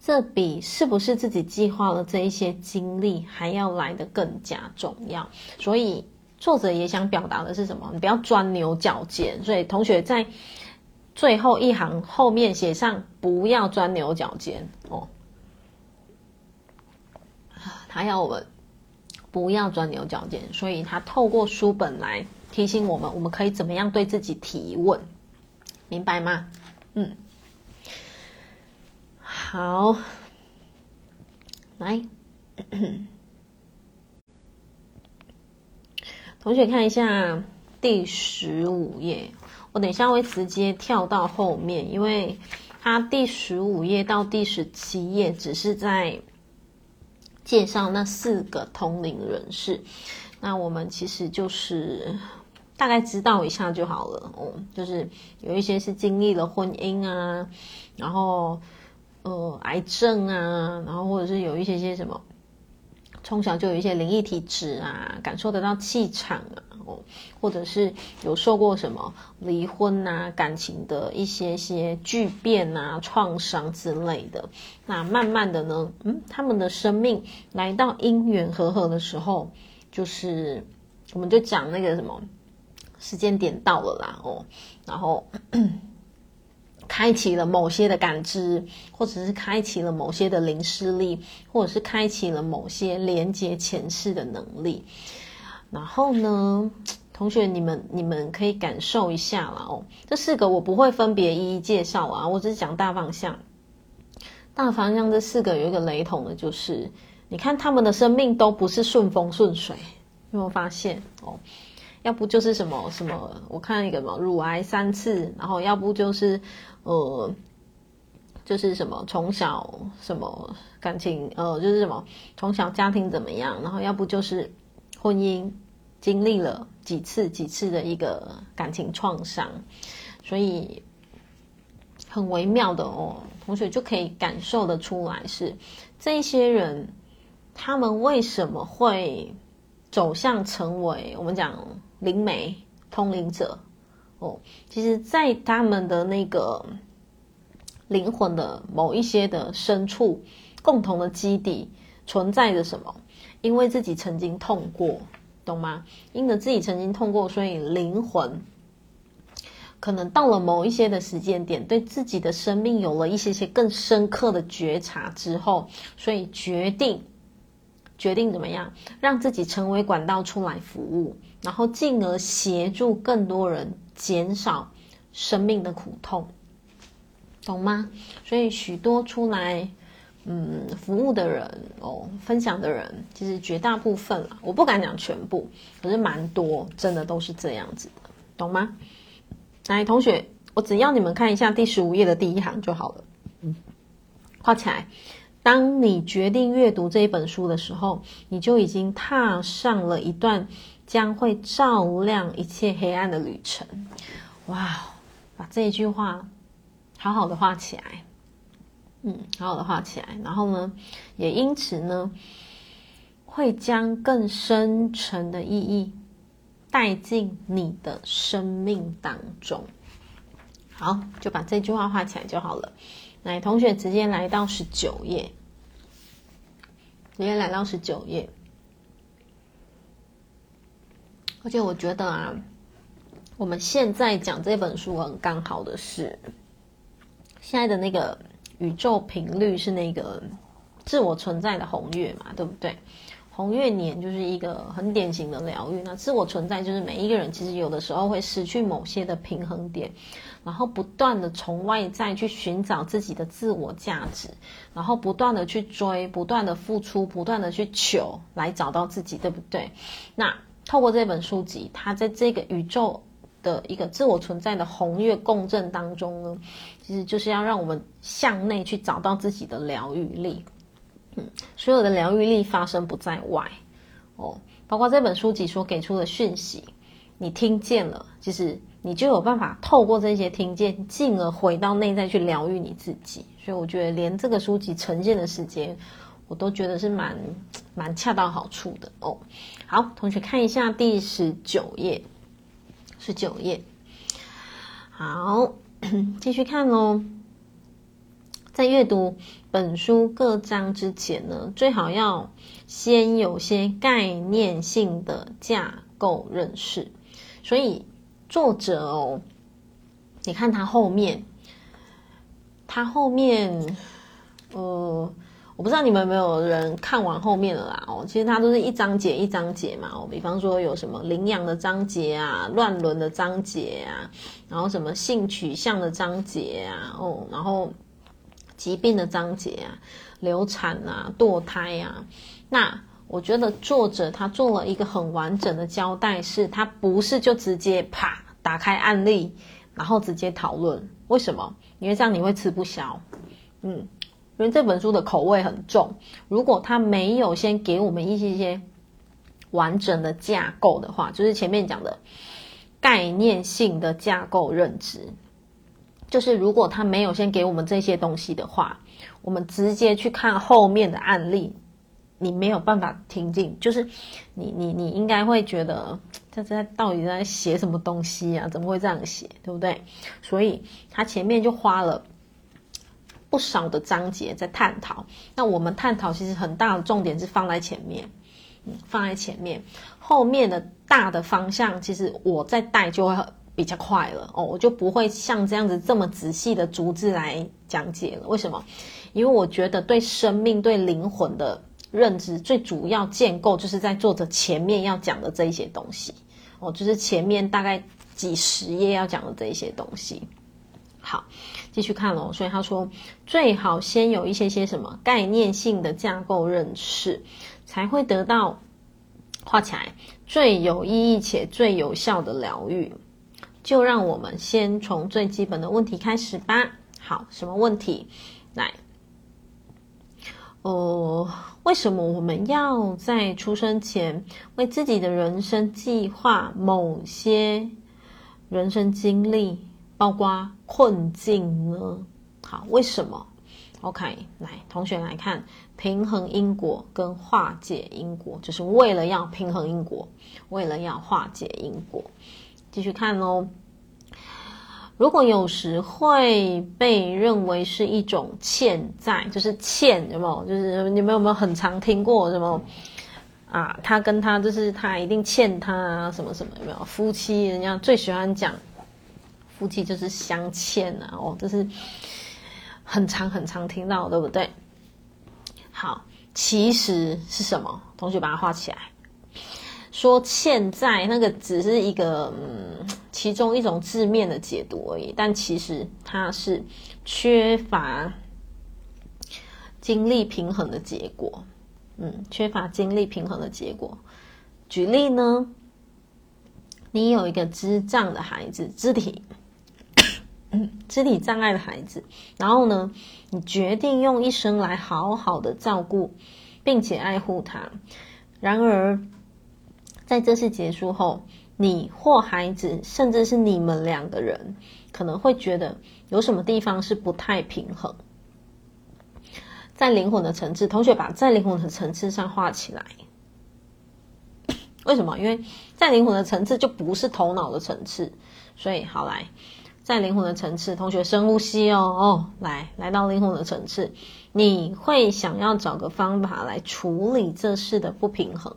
这比是不是自己计划了这一些经历还要来得更加重要。所以作者也想表达的是什么？你不要钻牛角尖。所以同学在最后一行后面写上“不要钻牛角尖”哦，他要我们不要钻牛角尖，所以他透过书本来提醒我们，我们可以怎么样对自己提问，明白吗？嗯，好，来，同学看一下第十五页。我等一下会直接跳到后面，因为它第十五页到第十七页只是在介绍那四个通灵人士。那我们其实就是大概知道一下就好了哦，就是有一些是经历了婚姻啊，然后呃癌症啊，然后或者是有一些些什么。从小就有一些灵异体质啊，感受得到气场啊，哦，或者是有受过什么离婚啊、感情的一些些巨变啊、创伤之类的。那慢慢的呢，嗯，他们的生命来到因缘和合的时候，就是我们就讲那个什么时间点到了啦，哦，然后。开启了某些的感知，或者是开启了某些的灵视力，或者是开启了某些连接前世的能力。然后呢，同学你们你们可以感受一下啦哦。这四个我不会分别一一介绍啊，我只是讲大方向。大方向这四个有一个雷同的，就是你看他们的生命都不是顺风顺水，有没有发现哦？要不就是什么什么，我看一个什么乳癌三次，然后要不就是。呃，就是什么从小什么感情，呃，就是什么从小家庭怎么样，然后要不就是婚姻经历了几次几次的一个感情创伤，所以很微妙的哦，同学就可以感受得出来是这些人他们为什么会走向成为我们讲灵媒通灵者。哦，其实，在他们的那个灵魂的某一些的深处，共同的基底存在着什么？因为自己曾经痛过，懂吗？因为自己曾经痛过，所以灵魂可能到了某一些的时间点，对自己的生命有了一些些更深刻的觉察之后，所以决定决定怎么样，让自己成为管道出来服务，然后进而协助更多人。减少生命的苦痛，懂吗？所以许多出来嗯服务的人哦，分享的人，其实绝大部分啦，我不敢讲全部，可是蛮多，真的都是这样子的，懂吗？来，同学，我只要你们看一下第十五页的第一行就好了，嗯，画起来。当你决定阅读这一本书的时候，你就已经踏上了一段。将会照亮一切黑暗的旅程。哇，把这一句话好好的画起来，嗯，好好的画起来。然后呢，也因此呢，会将更深沉的意义带进你的生命当中。好，就把这句话画起来就好了。来，同学直接来到十九页，直接来到十九页。而且我觉得啊，我们现在讲这本书很刚好的是，现在的那个宇宙频率是那个自我存在的红月嘛，对不对？红月年就是一个很典型的疗愈。那自我存在就是每一个人其实有的时候会失去某些的平衡点，然后不断的从外在去寻找自己的自我价值，然后不断的去追，不断的付出，不断的去求，来找到自己，对不对？那。透过这本书籍，它在这个宇宙的一个自我存在的红月共振当中呢，其实就是要让我们向内去找到自己的疗愈力。嗯，所有的疗愈力发生不在外哦，包括这本书籍所给出的讯息，你听见了，其实你就有办法透过这些听见，进而回到内在去疗愈你自己。所以我觉得，连这个书籍呈现的时间。我都觉得是蛮蛮恰到好处的哦。好，同学看一下第十九页，十九页。好，继续看哦。在阅读本书各章之前呢，最好要先有些概念性的架构认识。所以作者哦，你看他后面，他后面，呃。我不知道你们有没有人看完后面了啦？哦，其实它都是一章节一章节嘛。哦，比方说有什么领养的章节啊，乱伦的章节啊，然后什么性取向的章节啊，哦，然后疾病的章节啊，流产啊，堕胎啊。那我觉得作者他做了一个很完整的交代，是他不是就直接啪打开案例，然后直接讨论。为什么？因为这样你会吃不消。嗯。因为这本书的口味很重，如果他没有先给我们一些些完整的架构的话，就是前面讲的概念性的架构认知，就是如果他没有先给我们这些东西的话，我们直接去看后面的案例，你没有办法听进，就是你你你应该会觉得这这到底在写什么东西啊？怎么会这样写？对不对？所以他前面就花了。不少的章节在探讨，那我们探讨其实很大的重点是放在前面，嗯，放在前面，后面的大的方向，其实我在带就会比较快了哦，我就不会像这样子这么仔细的逐字来讲解了。为什么？因为我觉得对生命、对灵魂的认知最主要建构，就是在作者前面要讲的这一些东西哦，就是前面大概几十页要讲的这一些东西。好。继续看喽，所以他说最好先有一些些什么概念性的架构认识，才会得到画起来最有意义且最有效的疗愈。就让我们先从最基本的问题开始吧。好，什么问题？来，哦，为什么我们要在出生前为自己的人生计划某些人生经历？包括困境呢？好，为什么？OK，来，同学来看，平衡因果跟化解因果，就是为了要平衡因果，为了要化解因果。继续看哦。如果有时会被认为是一种欠债，就是欠，有没有？就是你们有没有很常听过什么啊？他跟他就是他一定欠他，什么什么？有没有？夫妻人家最喜欢讲。夫妻就是相欠啊！哦，这是很常很常听到，对不对？好，其实是什么？同学把它画起来。说欠债那个只是一个嗯，其中一种字面的解读而已，但其实它是缺乏精力平衡的结果。嗯，缺乏精力平衡的结果。举例呢，你有一个智障的孩子，肢体。肢体障碍的孩子，然后呢，你决定用一生来好好的照顾，并且爱护他。然而，在这次结束后，你或孩子，甚至是你们两个人，可能会觉得有什么地方是不太平衡。在灵魂的层次，同学把在灵魂的层次上画起来。为什么？因为在灵魂的层次就不是头脑的层次，所以好来。在灵魂的层次，同学深呼吸哦哦，来来到灵魂的层次，你会想要找个方法来处理这事的不平衡。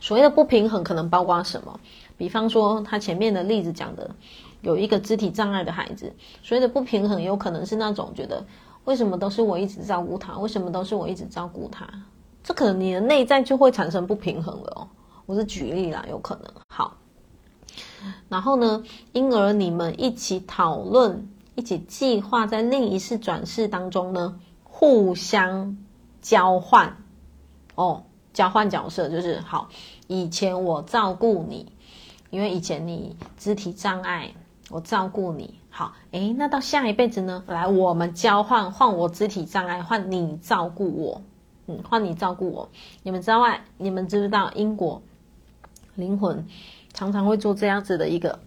所谓的不平衡，可能包括什么？比方说，他前面的例子讲的，有一个肢体障碍的孩子，所谓的不平衡，有可能是那种觉得为什么都是我一直照顾他，为什么都是我一直照顾他，这可能你的内在就会产生不平衡了哦。我是举例啦，有可能。好。然后呢，因而你们一起讨论，一起计划，在另一世转世当中呢，互相交换哦，交换角色就是好。以前我照顾你，因为以前你肢体障碍，我照顾你。好，诶，那到下一辈子呢？来，我们交换，换我肢体障碍，换你照顾我。嗯，换你照顾我。你们知道吗？你们知不知道因果灵魂？常常会做这样子的一个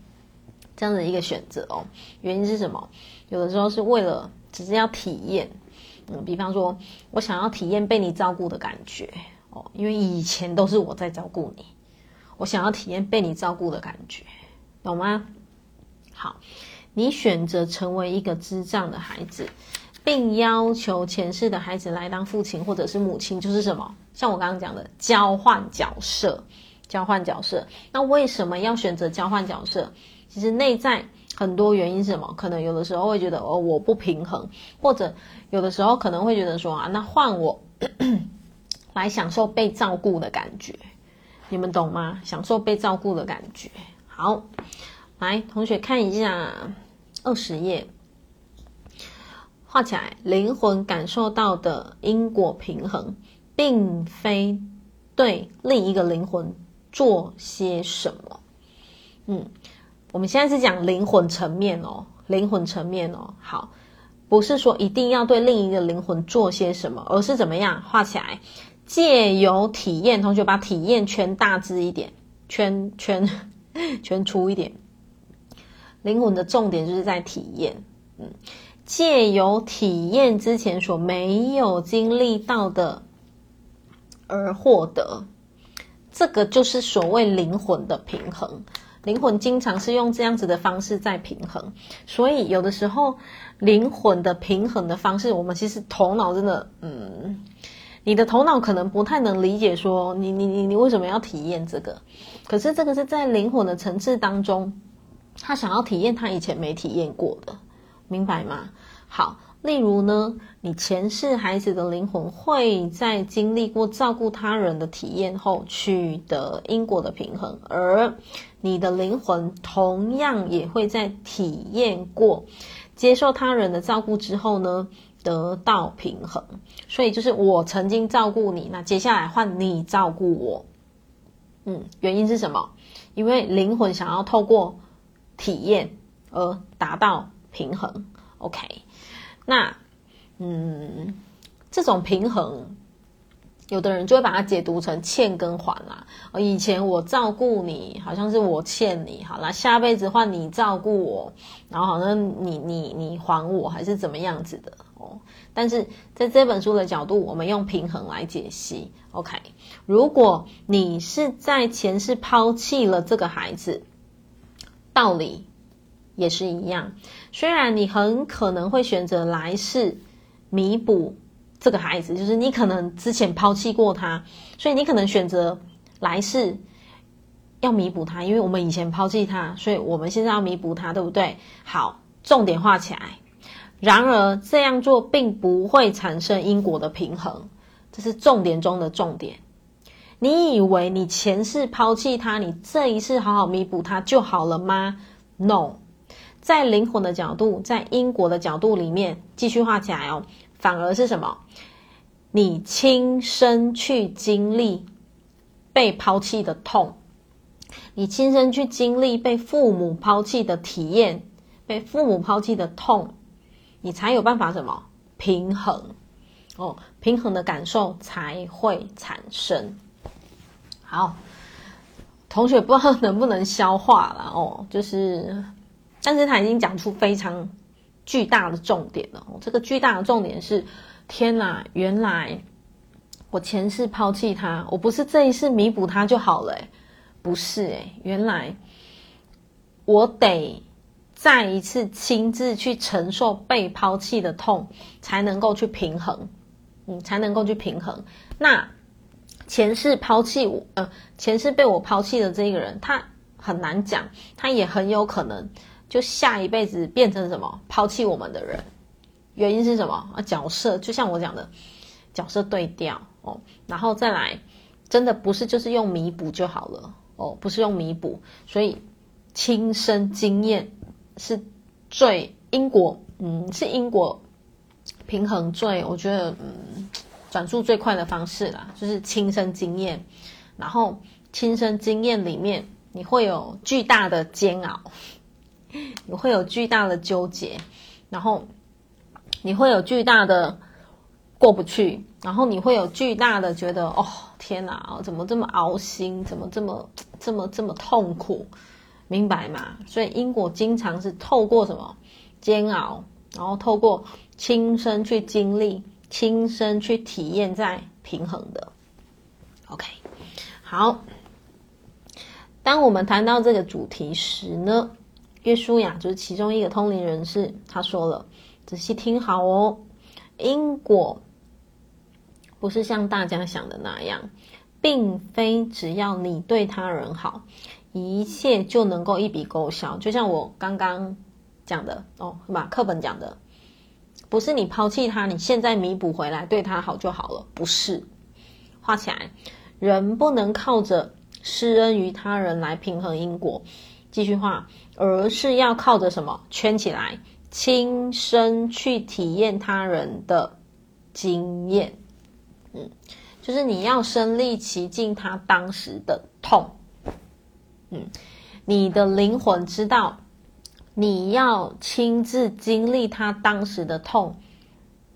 这样的一个选择哦，原因是什么？有的时候是为了只是要体验，嗯，比方说我想要体验被你照顾的感觉哦，因为以前都是我在照顾你，我想要体验被你照顾的感觉，懂吗？好，你选择成为一个智障的孩子，并要求前世的孩子来当父亲或者是母亲，就是什么？像我刚刚讲的交换角色。交换角色，那为什么要选择交换角色？其实内在很多原因是什么？可能有的时候会觉得哦，我不平衡，或者有的时候可能会觉得说啊，那换我 来享受被照顾的感觉，你们懂吗？享受被照顾的感觉。好，来，同学看一下二十页，画起来。灵魂感受到的因果平衡，并非对另一个灵魂做些什么。嗯。我们现在是讲灵魂层面哦，灵魂层面哦，好，不是说一定要对另一个灵魂做些什么，而是怎么样画起来，借由体验，同学把体验圈大字一点，圈圈 圈粗一点，灵魂的重点就是在体验，嗯，借由体验之前所没有经历到的而获得，这个就是所谓灵魂的平衡。灵魂经常是用这样子的方式在平衡，所以有的时候灵魂的平衡的方式，我们其实头脑真的，嗯，你的头脑可能不太能理解，说你你你你为什么要体验这个？可是这个是在灵魂的层次当中，他想要体验他以前没体验过的，明白吗？好。例如呢，你前世孩子的灵魂会在经历过照顾他人的体验后取得因果的平衡，而你的灵魂同样也会在体验过接受他人的照顾之后呢，得到平衡。所以就是我曾经照顾你，那接下来换你照顾我。嗯，原因是什么？因为灵魂想要透过体验而达到平衡。OK。那，嗯，这种平衡，有的人就会把它解读成欠跟还啦。哦，以前我照顾你，好像是我欠你，好啦，下辈子换你照顾我，然后好像你你你还我，还是怎么样子的哦。但是在这本书的角度，我们用平衡来解析。OK，如果你是在前世抛弃了这个孩子，道理。也是一样，虽然你很可能会选择来世弥补这个孩子，就是你可能之前抛弃过他，所以你可能选择来世要弥补他，因为我们以前抛弃他，所以我们现在要弥补他，对不对？好，重点画起来。然而这样做并不会产生因果的平衡，这是重点中的重点。你以为你前世抛弃他，你这一世好好弥补他就好了吗？No。在灵魂的角度，在因果的角度里面，继续画起来哦。反而是什么？你亲身去经历被抛弃的痛，你亲身去经历被父母抛弃的体验，被父母抛弃的痛，你才有办法什么平衡哦？平衡的感受才会产生。好，同学不知道能不能消化了哦，就是。但是他已经讲出非常巨大的重点了。这个巨大的重点是：天哪，原来我前世抛弃他，我不是这一世弥补他就好了？不是，原来我得再一次亲自去承受被抛弃的痛，才能够去平衡，嗯，才能够去平衡。那前世抛弃我，呃，前世被我抛弃的这个人，他很难讲，他也很有可能。就下一辈子变成什么抛弃我们的人，原因是什么啊？角色就像我讲的，角色对调哦，然后再来，真的不是就是用弥补就好了哦，不是用弥补，所以亲身经验是最因果，嗯，是因果平衡最，我觉得嗯，转述最快的方式啦，就是亲身经验，然后亲身经验里面你会有巨大的煎熬。你会有巨大的纠结，然后你会有巨大的过不去，然后你会有巨大的觉得哦，天哪，怎么这么熬心，怎么这么这么这么痛苦，明白吗？所以因果经常是透过什么煎熬，然后透过亲身去经历、亲身去体验，在平衡的。OK，好，当我们谈到这个主题时呢，约书亚就是其中一个通灵人士，他说了：“仔细听好哦，因果不是像大家想的那样，并非只要你对他人好，一切就能够一笔勾销。就像我刚刚讲的哦，是吧？课本讲的，不是你抛弃他，你现在弥补回来对他好就好了，不是。画起来，人不能靠着施恩于他人来平衡因果，继续画，而是要靠着什么？圈起来，亲身去体验他人的经验。嗯，就是你要身历其境，他当时的痛。嗯，你的灵魂知道。你要亲自经历他当时的痛，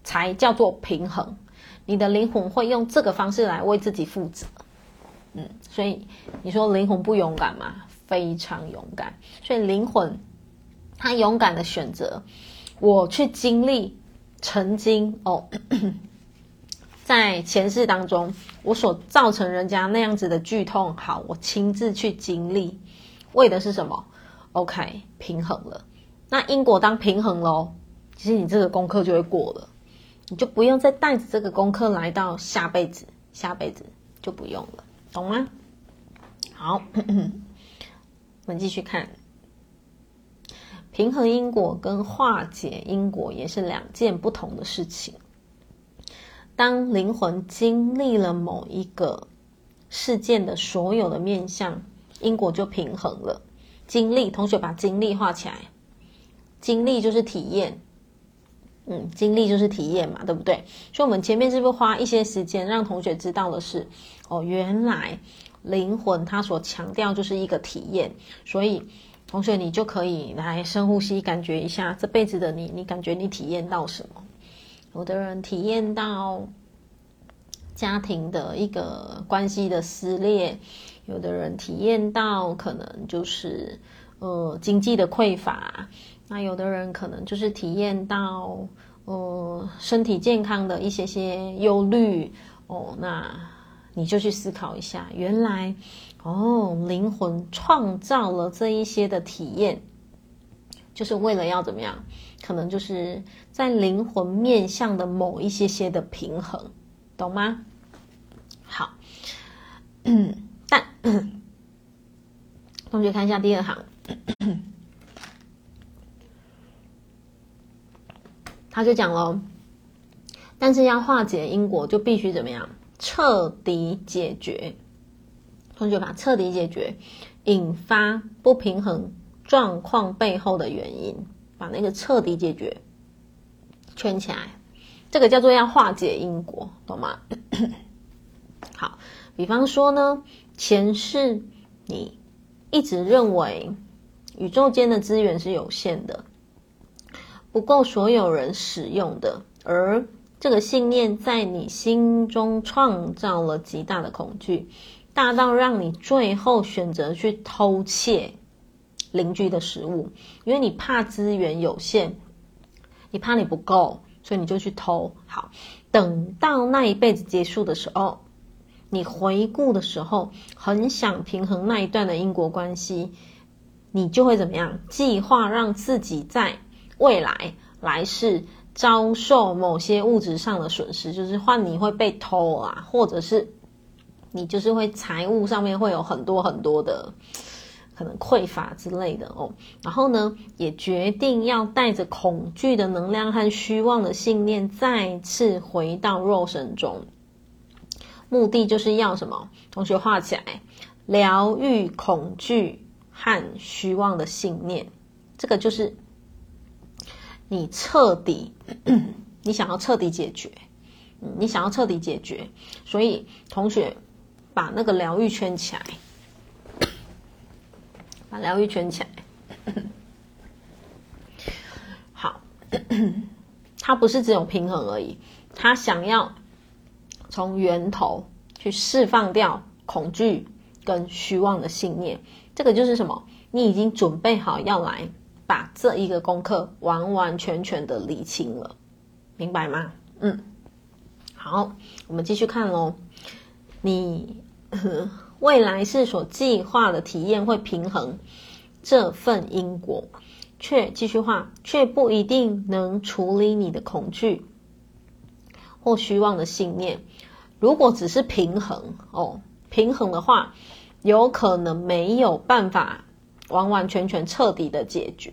才叫做平衡。你的灵魂会用这个方式来为自己负责。嗯，所以你说灵魂不勇敢吗？非常勇敢。所以灵魂他勇敢的选择，我去经历曾经哦，在前世当中我所造成人家那样子的剧痛，好，我亲自去经历，为的是什么？OK，平衡了，那因果当平衡喽，其实你这个功课就会过了，你就不用再带着这个功课来到下辈子，下辈子就不用了，懂吗？好，我们继续看，平衡因果跟化解因果也是两件不同的事情。当灵魂经历了某一个事件的所有的面向，因果就平衡了。经历，同学把经历画起来。经历就是体验，嗯，经历就是体验嘛，对不对？所以，我们前面是不是花一些时间让同学知道的是，哦，原来灵魂它所强调就是一个体验。所以，同学你就可以来深呼吸，感觉一下这辈子的你，你感觉你体验到什么？有的人体验到家庭的一个关系的撕裂。有的人体验到可能就是呃经济的匮乏，那有的人可能就是体验到呃身体健康的一些些忧虑哦，那你就去思考一下，原来哦灵魂创造了这一些的体验，就是为了要怎么样？可能就是在灵魂面向的某一些些的平衡，懂吗？好，但同学看一下第二行，他就讲了，但是要化解因果，就必须怎么样？彻底解决。同学把彻底解决引发不平衡状况背后的原因，把那个彻底解决圈起来，这个叫做要化解因果，懂吗？好，比方说呢。前世，你一直认为宇宙间的资源是有限的，不够所有人使用的，而这个信念在你心中创造了极大的恐惧，大到让你最后选择去偷窃邻居的食物，因为你怕资源有限，你怕你不够，所以你就去偷。好，等到那一辈子结束的时候。你回顾的时候，很想平衡那一段的因果关系，你就会怎么样？计划让自己在未来来世遭受某些物质上的损失，就是换你会被偷啊，或者是你就是会财务上面会有很多很多的可能匮乏之类的哦。然后呢，也决定要带着恐惧的能量和虚妄的信念，再次回到肉身中。目的就是要什么？同学画起来，疗愈恐惧和虚妄的信念。这个就是你彻底，你想要彻底解决，你想要彻底解决。所以同学把那个疗愈圈起来，把疗愈圈起来。好，它不是只有平衡而已，他想要。从源头去释放掉恐惧跟虚妄的信念，这个就是什么？你已经准备好要来把这一个功课完完全全的理清了，明白吗？嗯，好，我们继续看喽。你 未来是所计划的体验会平衡这份因果，却继续画，却不一定能处理你的恐惧或虚妄的信念。如果只是平衡哦，平衡的话，有可能没有办法完完全全彻底的解决，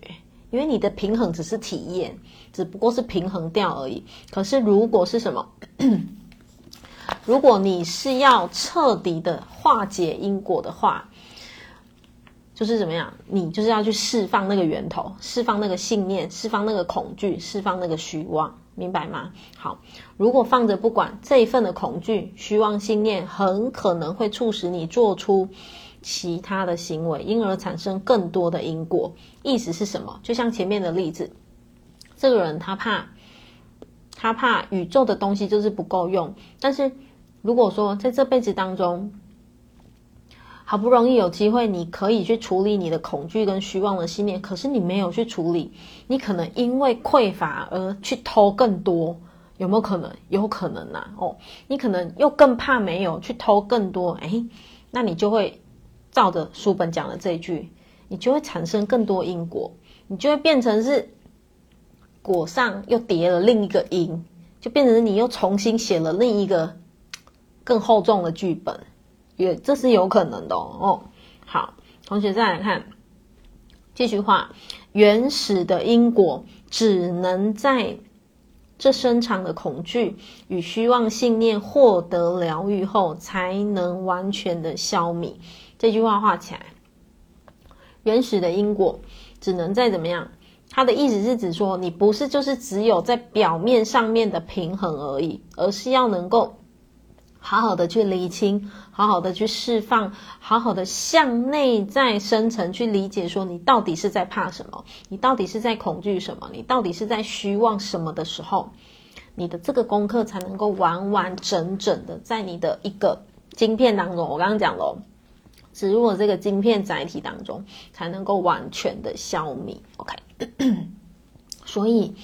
因为你的平衡只是体验，只不过是平衡掉而已。可是如果是什么？如果你是要彻底的化解因果的话，就是怎么样？你就是要去释放那个源头，释放那个信念，释放那个恐惧，释放那个虚妄，明白吗？好，如果放着不管，这一份的恐惧、虚妄信念，很可能会促使你做出其他的行为，因而产生更多的因果。意思是什么？就像前面的例子，这个人他怕，他怕宇宙的东西就是不够用，但是如果说在这辈子当中，好不容易有机会，你可以去处理你的恐惧跟虚妄的信念，可是你没有去处理，你可能因为匮乏而去偷更多，有没有可能？有可能呐、啊，哦，你可能又更怕没有去偷更多，诶，那你就会照着书本讲的这一句，你就会产生更多因果，你就会变成是果上又叠了另一个因，就变成你又重新写了另一个更厚重的剧本。也这是有可能的哦，好，同学再来看，这句话：原始的因果只能在这深长的恐惧与虚妄信念获得疗愈后，才能完全的消弭。这句话画起来，原始的因果只能再怎么样？它的意思是指说，你不是就是只有在表面上面的平衡而已，而是要能够。好好的去厘清，好好的去释放，好好的向内在深层去理解，说你到底是在怕什么，你到底是在恐惧什么，你到底是在虚妄什么的时候，你的这个功课才能够完完整整的在你的一个晶片当中，我刚刚讲了，植入了这个晶片载体当中，才能够完全的消弭。OK，所以，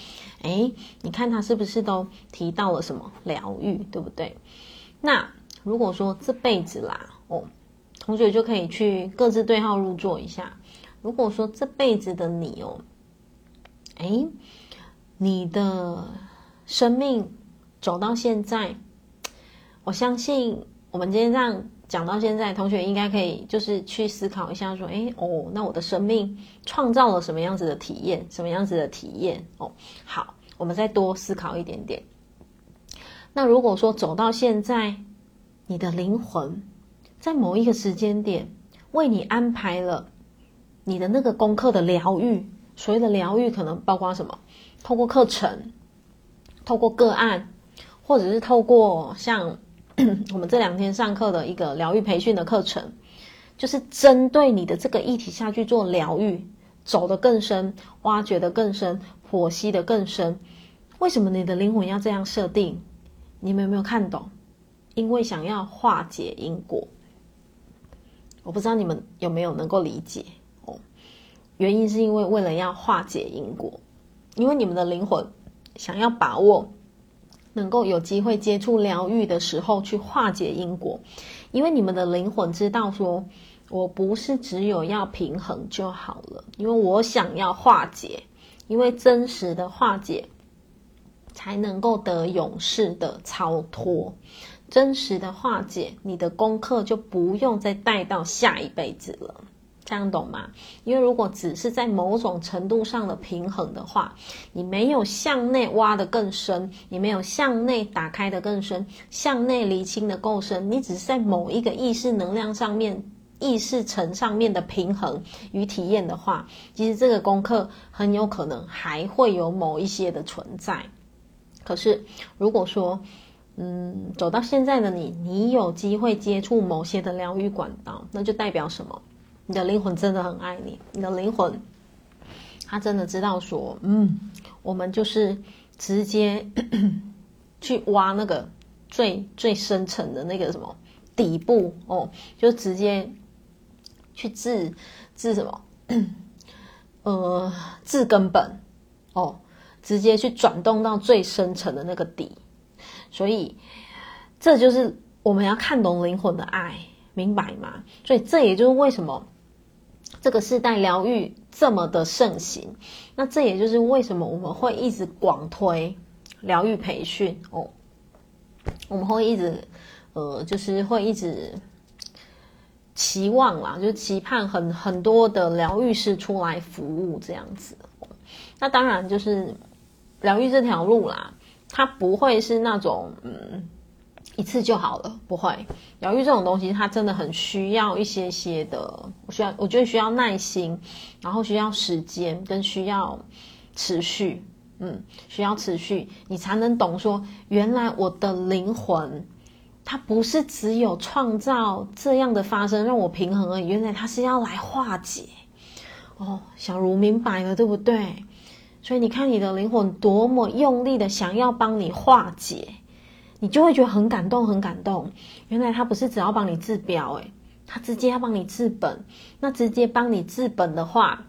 哎，你看他是不是都提到了什么疗愈，对不对？那如果说这辈子啦，哦，同学就可以去各自对号入座一下。如果说这辈子的你哦，诶，你的生命走到现在，我相信我们今天这样讲到现在，同学应该可以就是去思考一下，说，诶，哦，那我的生命创造了什么样子的体验，什么样子的体验？哦，好，我们再多思考一点点。那如果说走到现在，你的灵魂在某一个时间点为你安排了你的那个功课的疗愈，所谓的疗愈可能包括什么？透过课程，透过个案，或者是透过像 我们这两天上课的一个疗愈培训的课程，就是针对你的这个议题下去做疗愈，走得更深，挖掘得更深，剖析得更深。为什么你的灵魂要这样设定？你们有没有看懂？因为想要化解因果，我不知道你们有没有能够理解哦。原因是因为为了要化解因果，因为你们的灵魂想要把握能够有机会接触疗愈的时候去化解因果，因为你们的灵魂知道说，我不是只有要平衡就好了，因为我想要化解，因为真实的化解。才能够得永世的超脱，真实的化解，你的功课就不用再带到下一辈子了，这样懂吗？因为如果只是在某种程度上的平衡的话，你没有向内挖的更深，你没有向内打开的更深，向内厘清的够深，你只是在某一个意识能量上面、意识层上面的平衡与体验的话，其实这个功课很有可能还会有某一些的存在。可是，如果说，嗯，走到现在的你，你有机会接触某些的疗愈管道，那就代表什么？你的灵魂真的很爱你，你的灵魂，他真的知道说，嗯，我们就是直接 去挖那个最最深层的那个什么底部哦，就直接去治治什么，呃，治根本哦。直接去转动到最深层的那个底，所以这就是我们要看懂灵魂的爱，明白吗？所以这也就是为什么这个世代疗愈这么的盛行。那这也就是为什么我们会一直广推疗愈培训哦，我们会一直呃，就是会一直期望啦，就是期盼很很多的疗愈师出来服务这样子。那当然就是疗愈这条路啦，它不会是那种嗯一次就好了，不会。疗愈这种东西，它真的很需要一些些的，我需要，我觉得需要耐心，然后需要时间，跟需要持续，嗯，需要持续，你才能懂说，原来我的灵魂。它不是只有创造这样的发生让我平衡而已，原来它是要来化解。哦，小茹明白了，对不对？所以你看你的灵魂多么用力的想要帮你化解，你就会觉得很感动，很感动。原来他不是只要帮你治标，诶，他直接要帮你治本。那直接帮你治本的话，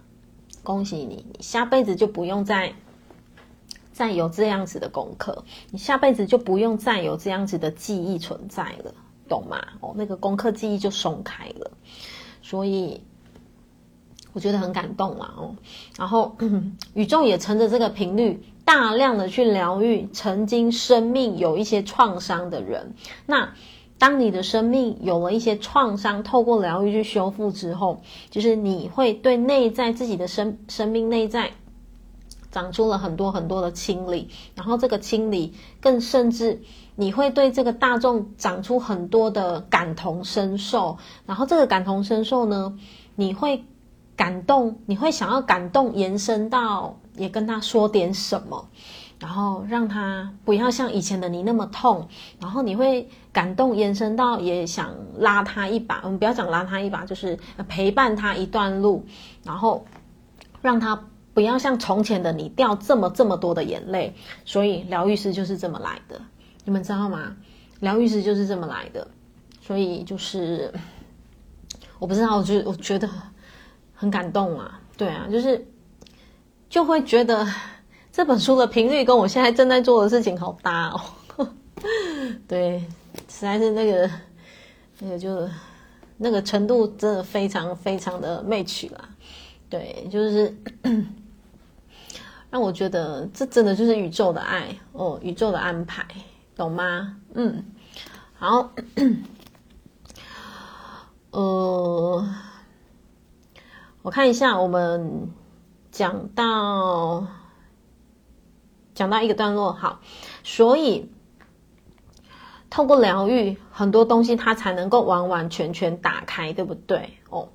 恭喜你，你下辈子就不用再。再有这样子的功课，你下辈子就不用再有这样子的记忆存在了，懂吗？哦，那个功课记忆就松开了，所以我觉得很感动嘛，哦，然后宇宙也乘着这个频率，大量的去疗愈曾经生命有一些创伤的人。那当你的生命有了一些创伤，透过疗愈去修复之后，就是你会对内在自己的生生命内在。长出了很多很多的清理，然后这个清理更甚至你会对这个大众长出很多的感同身受，然后这个感同身受呢，你会感动，你会想要感动延伸到也跟他说点什么，然后让他不要像以前的你那么痛，然后你会感动延伸到也想拉他一把，我们不要讲拉他一把，就是陪伴他一段路，然后让他。不要像从前的你掉这么这么多的眼泪，所以疗愈师就是这么来的，你们知道吗？疗愈师就是这么来的，所以就是 我不知道，我觉得我觉得很感动啊，对啊，就是就会觉得 这本书的频率跟我现在正在做的事情好搭哦，对，实在是那个那个就那个程度真的非常非常的 match 啦，对，就是。那我觉得这真的就是宇宙的爱哦，宇宙的安排，懂吗？嗯，好，呃，我看一下，我们讲到讲到一个段落，好，所以透过疗愈，很多东西它才能够完完全全打开，对不对？哦。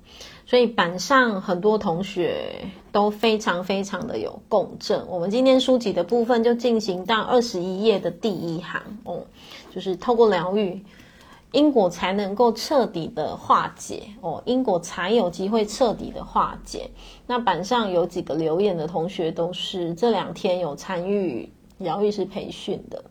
所以板上很多同学都非常非常的有共振。我们今天书籍的部分就进行到二十一页的第一行哦，就是透过疗愈，因果才能够彻底的化解哦，因果才有机会彻底的化解。那板上有几个留言的同学都是这两天有参与疗愈师培训的，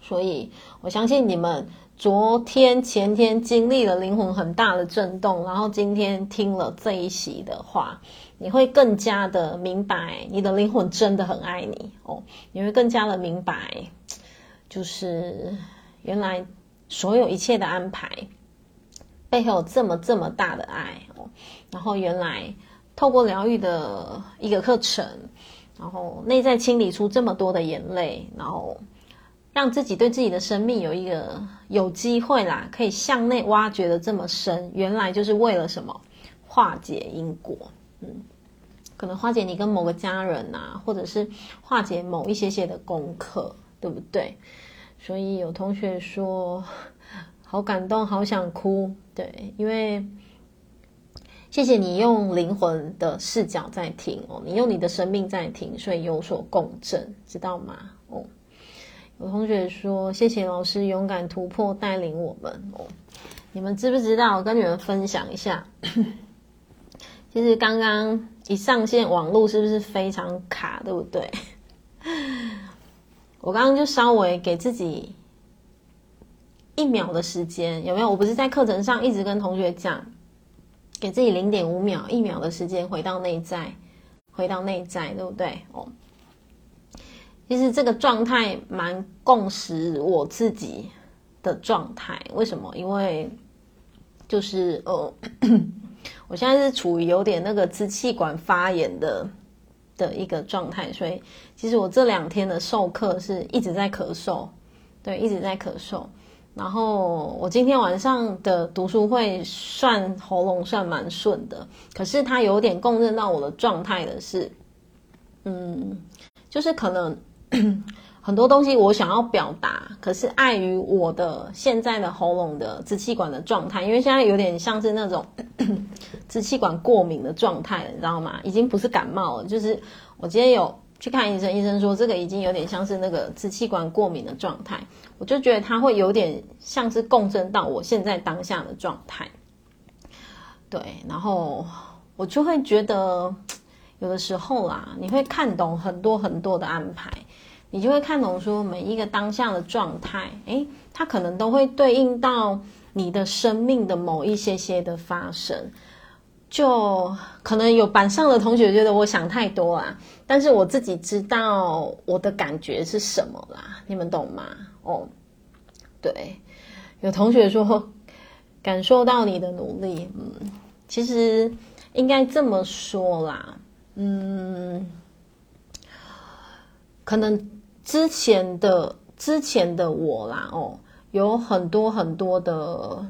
所以我相信你们。昨天、前天经历了灵魂很大的震动，然后今天听了这一席的话，你会更加的明白，你的灵魂真的很爱你哦。你会更加的明白，就是原来所有一切的安排背后有这么这么大的爱哦。然后原来透过疗愈的一个课程，然后内在清理出这么多的眼泪，然后。让自己对自己的生命有一个有机会啦，可以向内挖掘的这么深，原来就是为了什么？化解因果，嗯，可能化解你跟某个家人啊，或者是化解某一些些的功课，对不对？所以有同学说 好感动，好想哭，对，因为谢谢你用灵魂的视角在听哦，你用你的生命在听，所以有所共振，知道吗？哦。有同学说：“谢谢老师勇敢突破带领我们哦，你们知不知道？我跟你们分享一下，其实刚刚一上线网络是不是非常卡，对不对？我刚刚就稍微给自己一秒的时间，有没有？我不是在课程上一直跟同学讲，给自己零点五秒、一秒的时间回到内在，回到内在，对不对？哦。”其实这个状态蛮共识我自己的状态，为什么？因为就是呃，我现在是处于有点那个支气管发炎的的一个状态，所以其实我这两天的授课是一直在咳嗽，对，一直在咳嗽。然后我今天晚上的读书会算喉咙算蛮顺的，可是它有点共振到我的状态的是。嗯，就是可能很多东西我想要表达，可是碍于我的现在的喉咙的支气管的状态，因为现在有点像是那种 支气管过敏的状态，你知道吗？已经不是感冒了，就是我今天有去看医生，医生说这个已经有点像是那个支气管过敏的状态，我就觉得它会有点像是共振到我现在当下的状态。对，然后我就会觉得，有的时候啦，你会看懂很多很多的安排，你就会看懂说每一个当下的状态，诶，它可能都会对应到你的生命的某一些些的发生。就可能有板上的同学觉得我想太多啦，但是我自己知道我的感觉是什么啦，你们懂吗？哦，对，有同学说。感受到你的努力，嗯，其实应该这么说啦，嗯，可能之前的之前的我啦，哦，有很多很多的，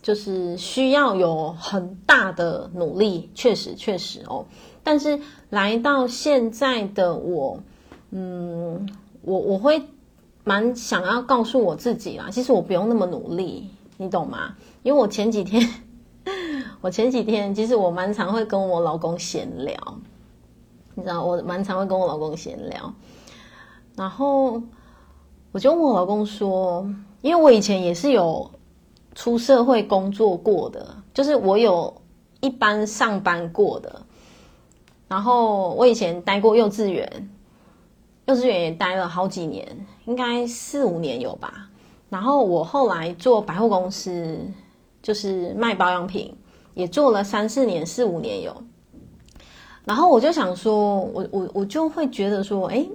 就是需要有很大的努力，确实确实哦，但是来到现在的我，嗯，我我会蛮想要告诉我自己啦，其实我不用那么努力。你懂吗？因为我前几天，我前几天其实我蛮常会跟我老公闲聊，你知道，我蛮常会跟我老公闲聊。然后我就问我老公说，因为我以前也是有出社会工作过的，就是我有一般上班过的。然后我以前待过幼稚园，幼稚园也待了好几年，应该四五年有吧。然后我后来做百货公司，就是卖保养品，也做了三四年、四五年有。然后我就想说，我我我就会觉得说，哎，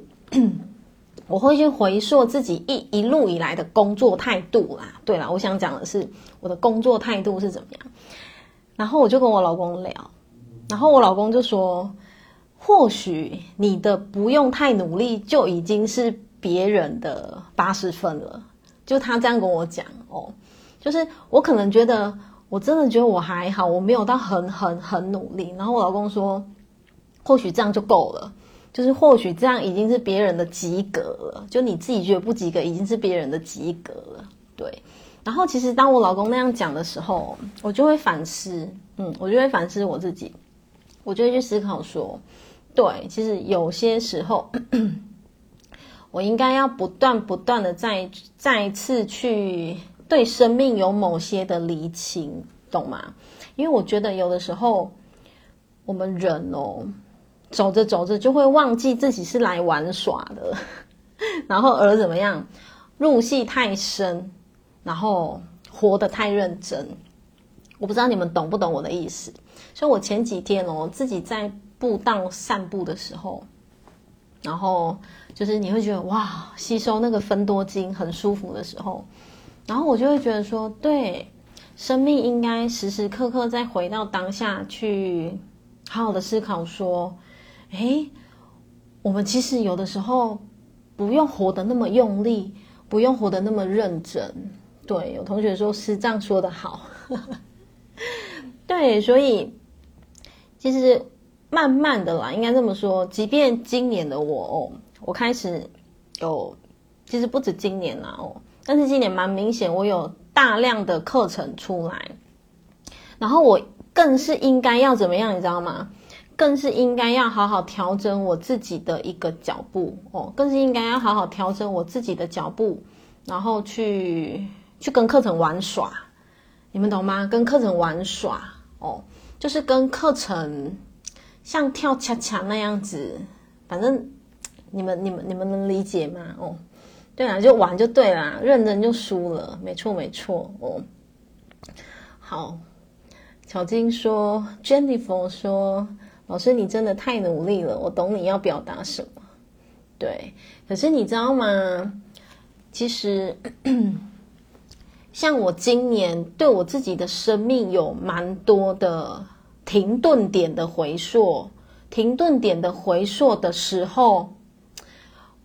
我会去回溯自己一一路以来的工作态度啦。对啦，我想讲的是我的工作态度是怎么样。然后我就跟我老公聊，然后我老公就说，或许你的不用太努力，就已经是别人的八十分了。就他这样跟我讲哦，就是我可能觉得，我真的觉得我还好，我没有到很很很努力。然后我老公说，或许这样就够了，就是或许这样已经是别人的及格了。就你自己觉得不及格，已经是别人的及格了。对。然后其实当我老公那样讲的时候，我就会反思，嗯，我就会反思我自己，我就会去思考说，对，其实有些时候。我应该要不断不断的再再次去对生命有某些的厘清，懂吗？因为我觉得有的时候我们人哦，走着走着就会忘记自己是来玩耍的，然后而怎么样入戏太深，然后活得太认真。我不知道你们懂不懂我的意思。所以我前几天哦，自己在步道散步的时候，然后。就是你会觉得哇，吸收那个芬多精很舒服的时候，然后我就会觉得说，对，生命应该时时刻刻再回到当下去，好好的思考说，诶，我们其实有的时候不用活得那么用力，不用活得那么认真。对，有同学说师丈说得好，对，所以其实慢慢的啦，应该这么说，即便今年的我哦。我开始有，其实不止今年啦哦，但是今年蛮明显，我有大量的课程出来，然后我更是应该要怎么样，你知道吗？更是应该要好好调整我自己的一个脚步哦，更是应该要好好调整我自己的脚步，然后去去跟课程玩耍，你们懂吗？跟课程玩耍哦，就是跟课程像跳恰恰那样子，反正。你们、你们、你们能理解吗？哦，对啊，就玩就对啦，认真就输了，没错没错哦。好，巧晶说，Jennifer 说，老师你真的太努力了，我懂你要表达什么。对，可是你知道吗？其实，像我今年对我自己的生命有蛮多的停顿点的回溯，停顿点的回溯的时候。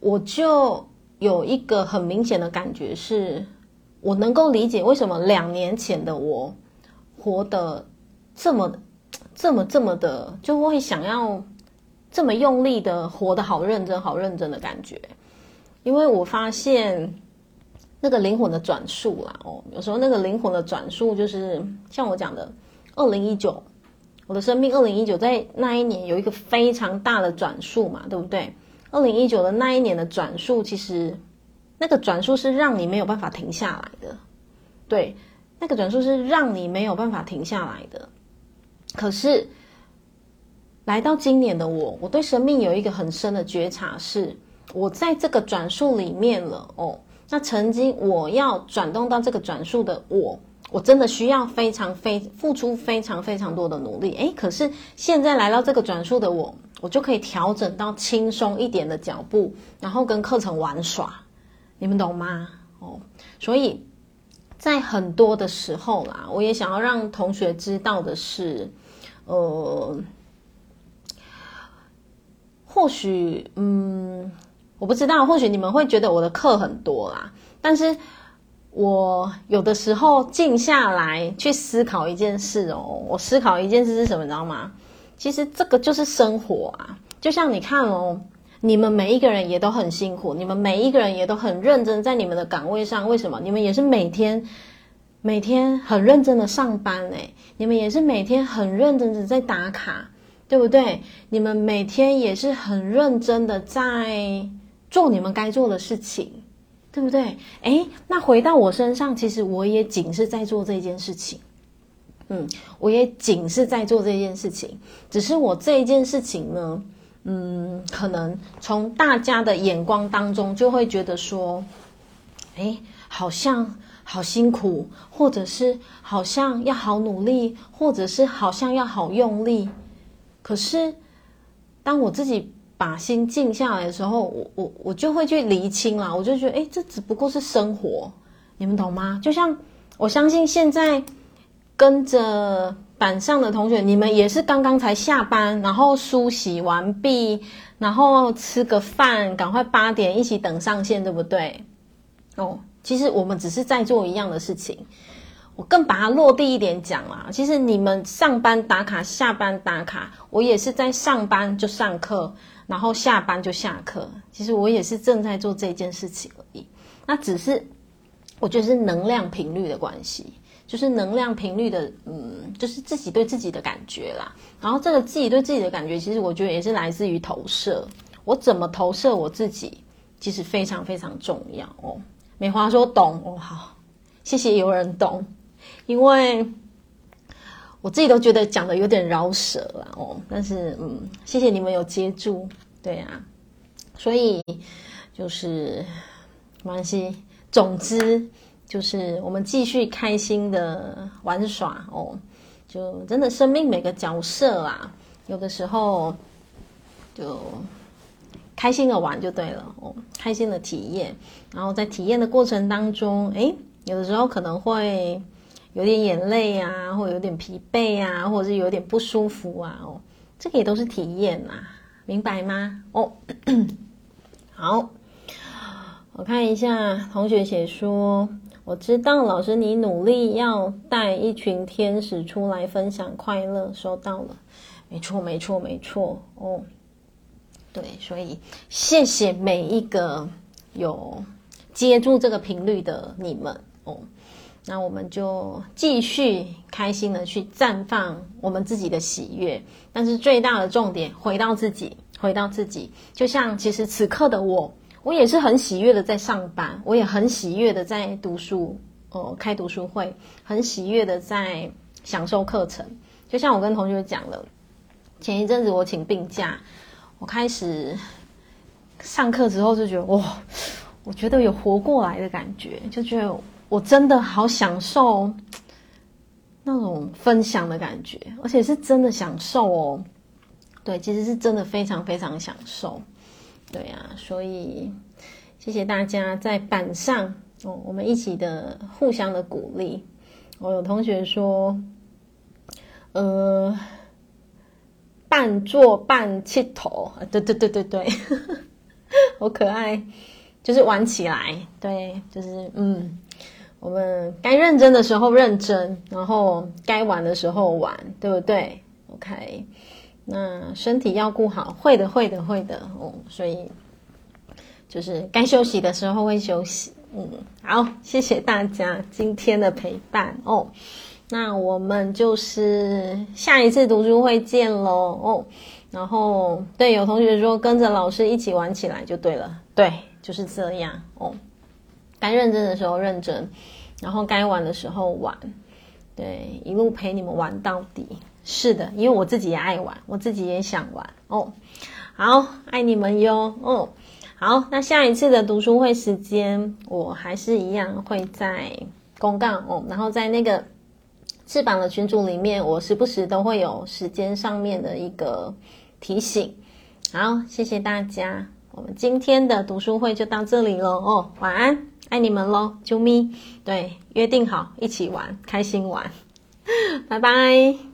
我就有一个很明显的感觉是，我能够理解为什么两年前的我活得这么、这么、这么的，就会想要这么用力的活得好认真、好认真的感觉。因为我发现那个灵魂的转数啦，哦，有时候那个灵魂的转数就是像我讲的，二零一九，我的生命二零一九在那一年有一个非常大的转数嘛，对不对？二零一九的那一年的转数，其实那个转数是让你没有办法停下来的，对，那个转数是让你没有办法停下来的。可是来到今年的我，我对生命有一个很深的觉察是。我在这个转数里面了哦，那曾经我要转动到这个转数的我，我真的需要非常非付出非常非常多的努力诶，可是现在来到这个转数的我，我就可以调整到轻松一点的脚步，然后跟课程玩耍，你们懂吗？哦，所以在很多的时候啦，我也想要让同学知道的是，呃，或许嗯。我不知道，或许你们会觉得我的课很多啦，但是我有的时候静下来去思考一件事哦，我思考一件事是什么，你知道吗？其实这个就是生活啊，就像你看哦，你们每一个人也都很辛苦，你们每一个人也都很认真在你们的岗位上，为什么？你们也是每天每天很认真的上班诶，你们也是每天很认真的在打卡，对不对？你们每天也是很认真的在。做你们该做的事情，对不对？诶，那回到我身上，其实我也仅是在做这件事情，嗯，我也仅是在做这件事情，只是我这一件事情呢，嗯，可能从大家的眼光当中就会觉得说，诶，好像好辛苦，或者是好像要好努力，或者是好像要好用力，可是当我自己。把心静下来的时候，我我我就会去厘清啦。我就觉得，诶，这只不过是生活，你们懂吗？就像我相信现在跟着板上的同学，你们也是刚刚才下班，然后梳洗完毕，然后吃个饭，赶快八点一起等上线，对不对？哦，其实我们只是在做一样的事情。我更把它落地一点讲啦，其实你们上班打卡，下班打卡，我也是在上班就上课。然后下班就下课，其实我也是正在做这件事情而已。那只是我觉得是能量频率的关系，就是能量频率的，嗯，就是自己对自己的感觉啦。然后这个自己对自己的感觉，其实我觉得也是来自于投射。我怎么投射我自己，其实非常非常重要哦。美华说懂哦，好，谢谢有人懂，因为。我自己都觉得讲的有点饶舌了哦，但是嗯，谢谢你们有接住，对啊，所以就是没关系，总之就是我们继续开心的玩耍哦，就真的生命每个角色啊，有的时候就开心的玩就对了哦，开心的体验，然后在体验的过程当中，诶，有的时候可能会。有点眼泪啊，或者有点疲惫啊，或者是有点不舒服啊，哦，这个也都是体验呐，明白吗？哦，好，我看一下同学写说，我知道老师你努力要带一群天使出来分享快乐，收到了，没错，没错，没错，哦，对，所以谢谢每一个有接住这个频率的你们，哦。那我们就继续开心的去绽放我们自己的喜悦，但是最大的重点回到自己，回到自己。就像其实此刻的我，我也是很喜悦的在上班，我也很喜悦的在读书，哦，开读书会，很喜悦的在享受课程。就像我跟同学讲了，前一阵子我请病假，我开始上课之后就觉得哇，我觉得有活过来的感觉，就觉得。我真的好享受那种分享的感觉，而且是真的享受哦。对，其实是真的非常非常享受。对啊，所以谢谢大家在板上哦，我们一起的互相的鼓励。我有同学说，呃，半做半气头，对对对对对，好可爱，就是玩起来，对，就是嗯。我们该认真的时候认真，然后该玩的时候玩，对不对？OK，那身体要顾好，会的，会的，会的哦。所以就是该休息的时候会休息。嗯，好，谢谢大家今天的陪伴哦。那我们就是下一次读书会见喽哦。然后对，有同学说跟着老师一起玩起来就对了，对，就是这样哦。该认真的时候认真，然后该玩的时候玩，对，一路陪你们玩到底。是的，因为我自己也爱玩，我自己也想玩哦。好，爱你们哟哦。好，那下一次的读书会时间，我还是一样会在公告哦，然后在那个翅膀的群组里面，我时不时都会有时间上面的一个提醒。好，谢谢大家，我们今天的读书会就到这里喽哦，晚安，爱你们喽，啾咪，对，约定好一起玩，开心玩，拜拜。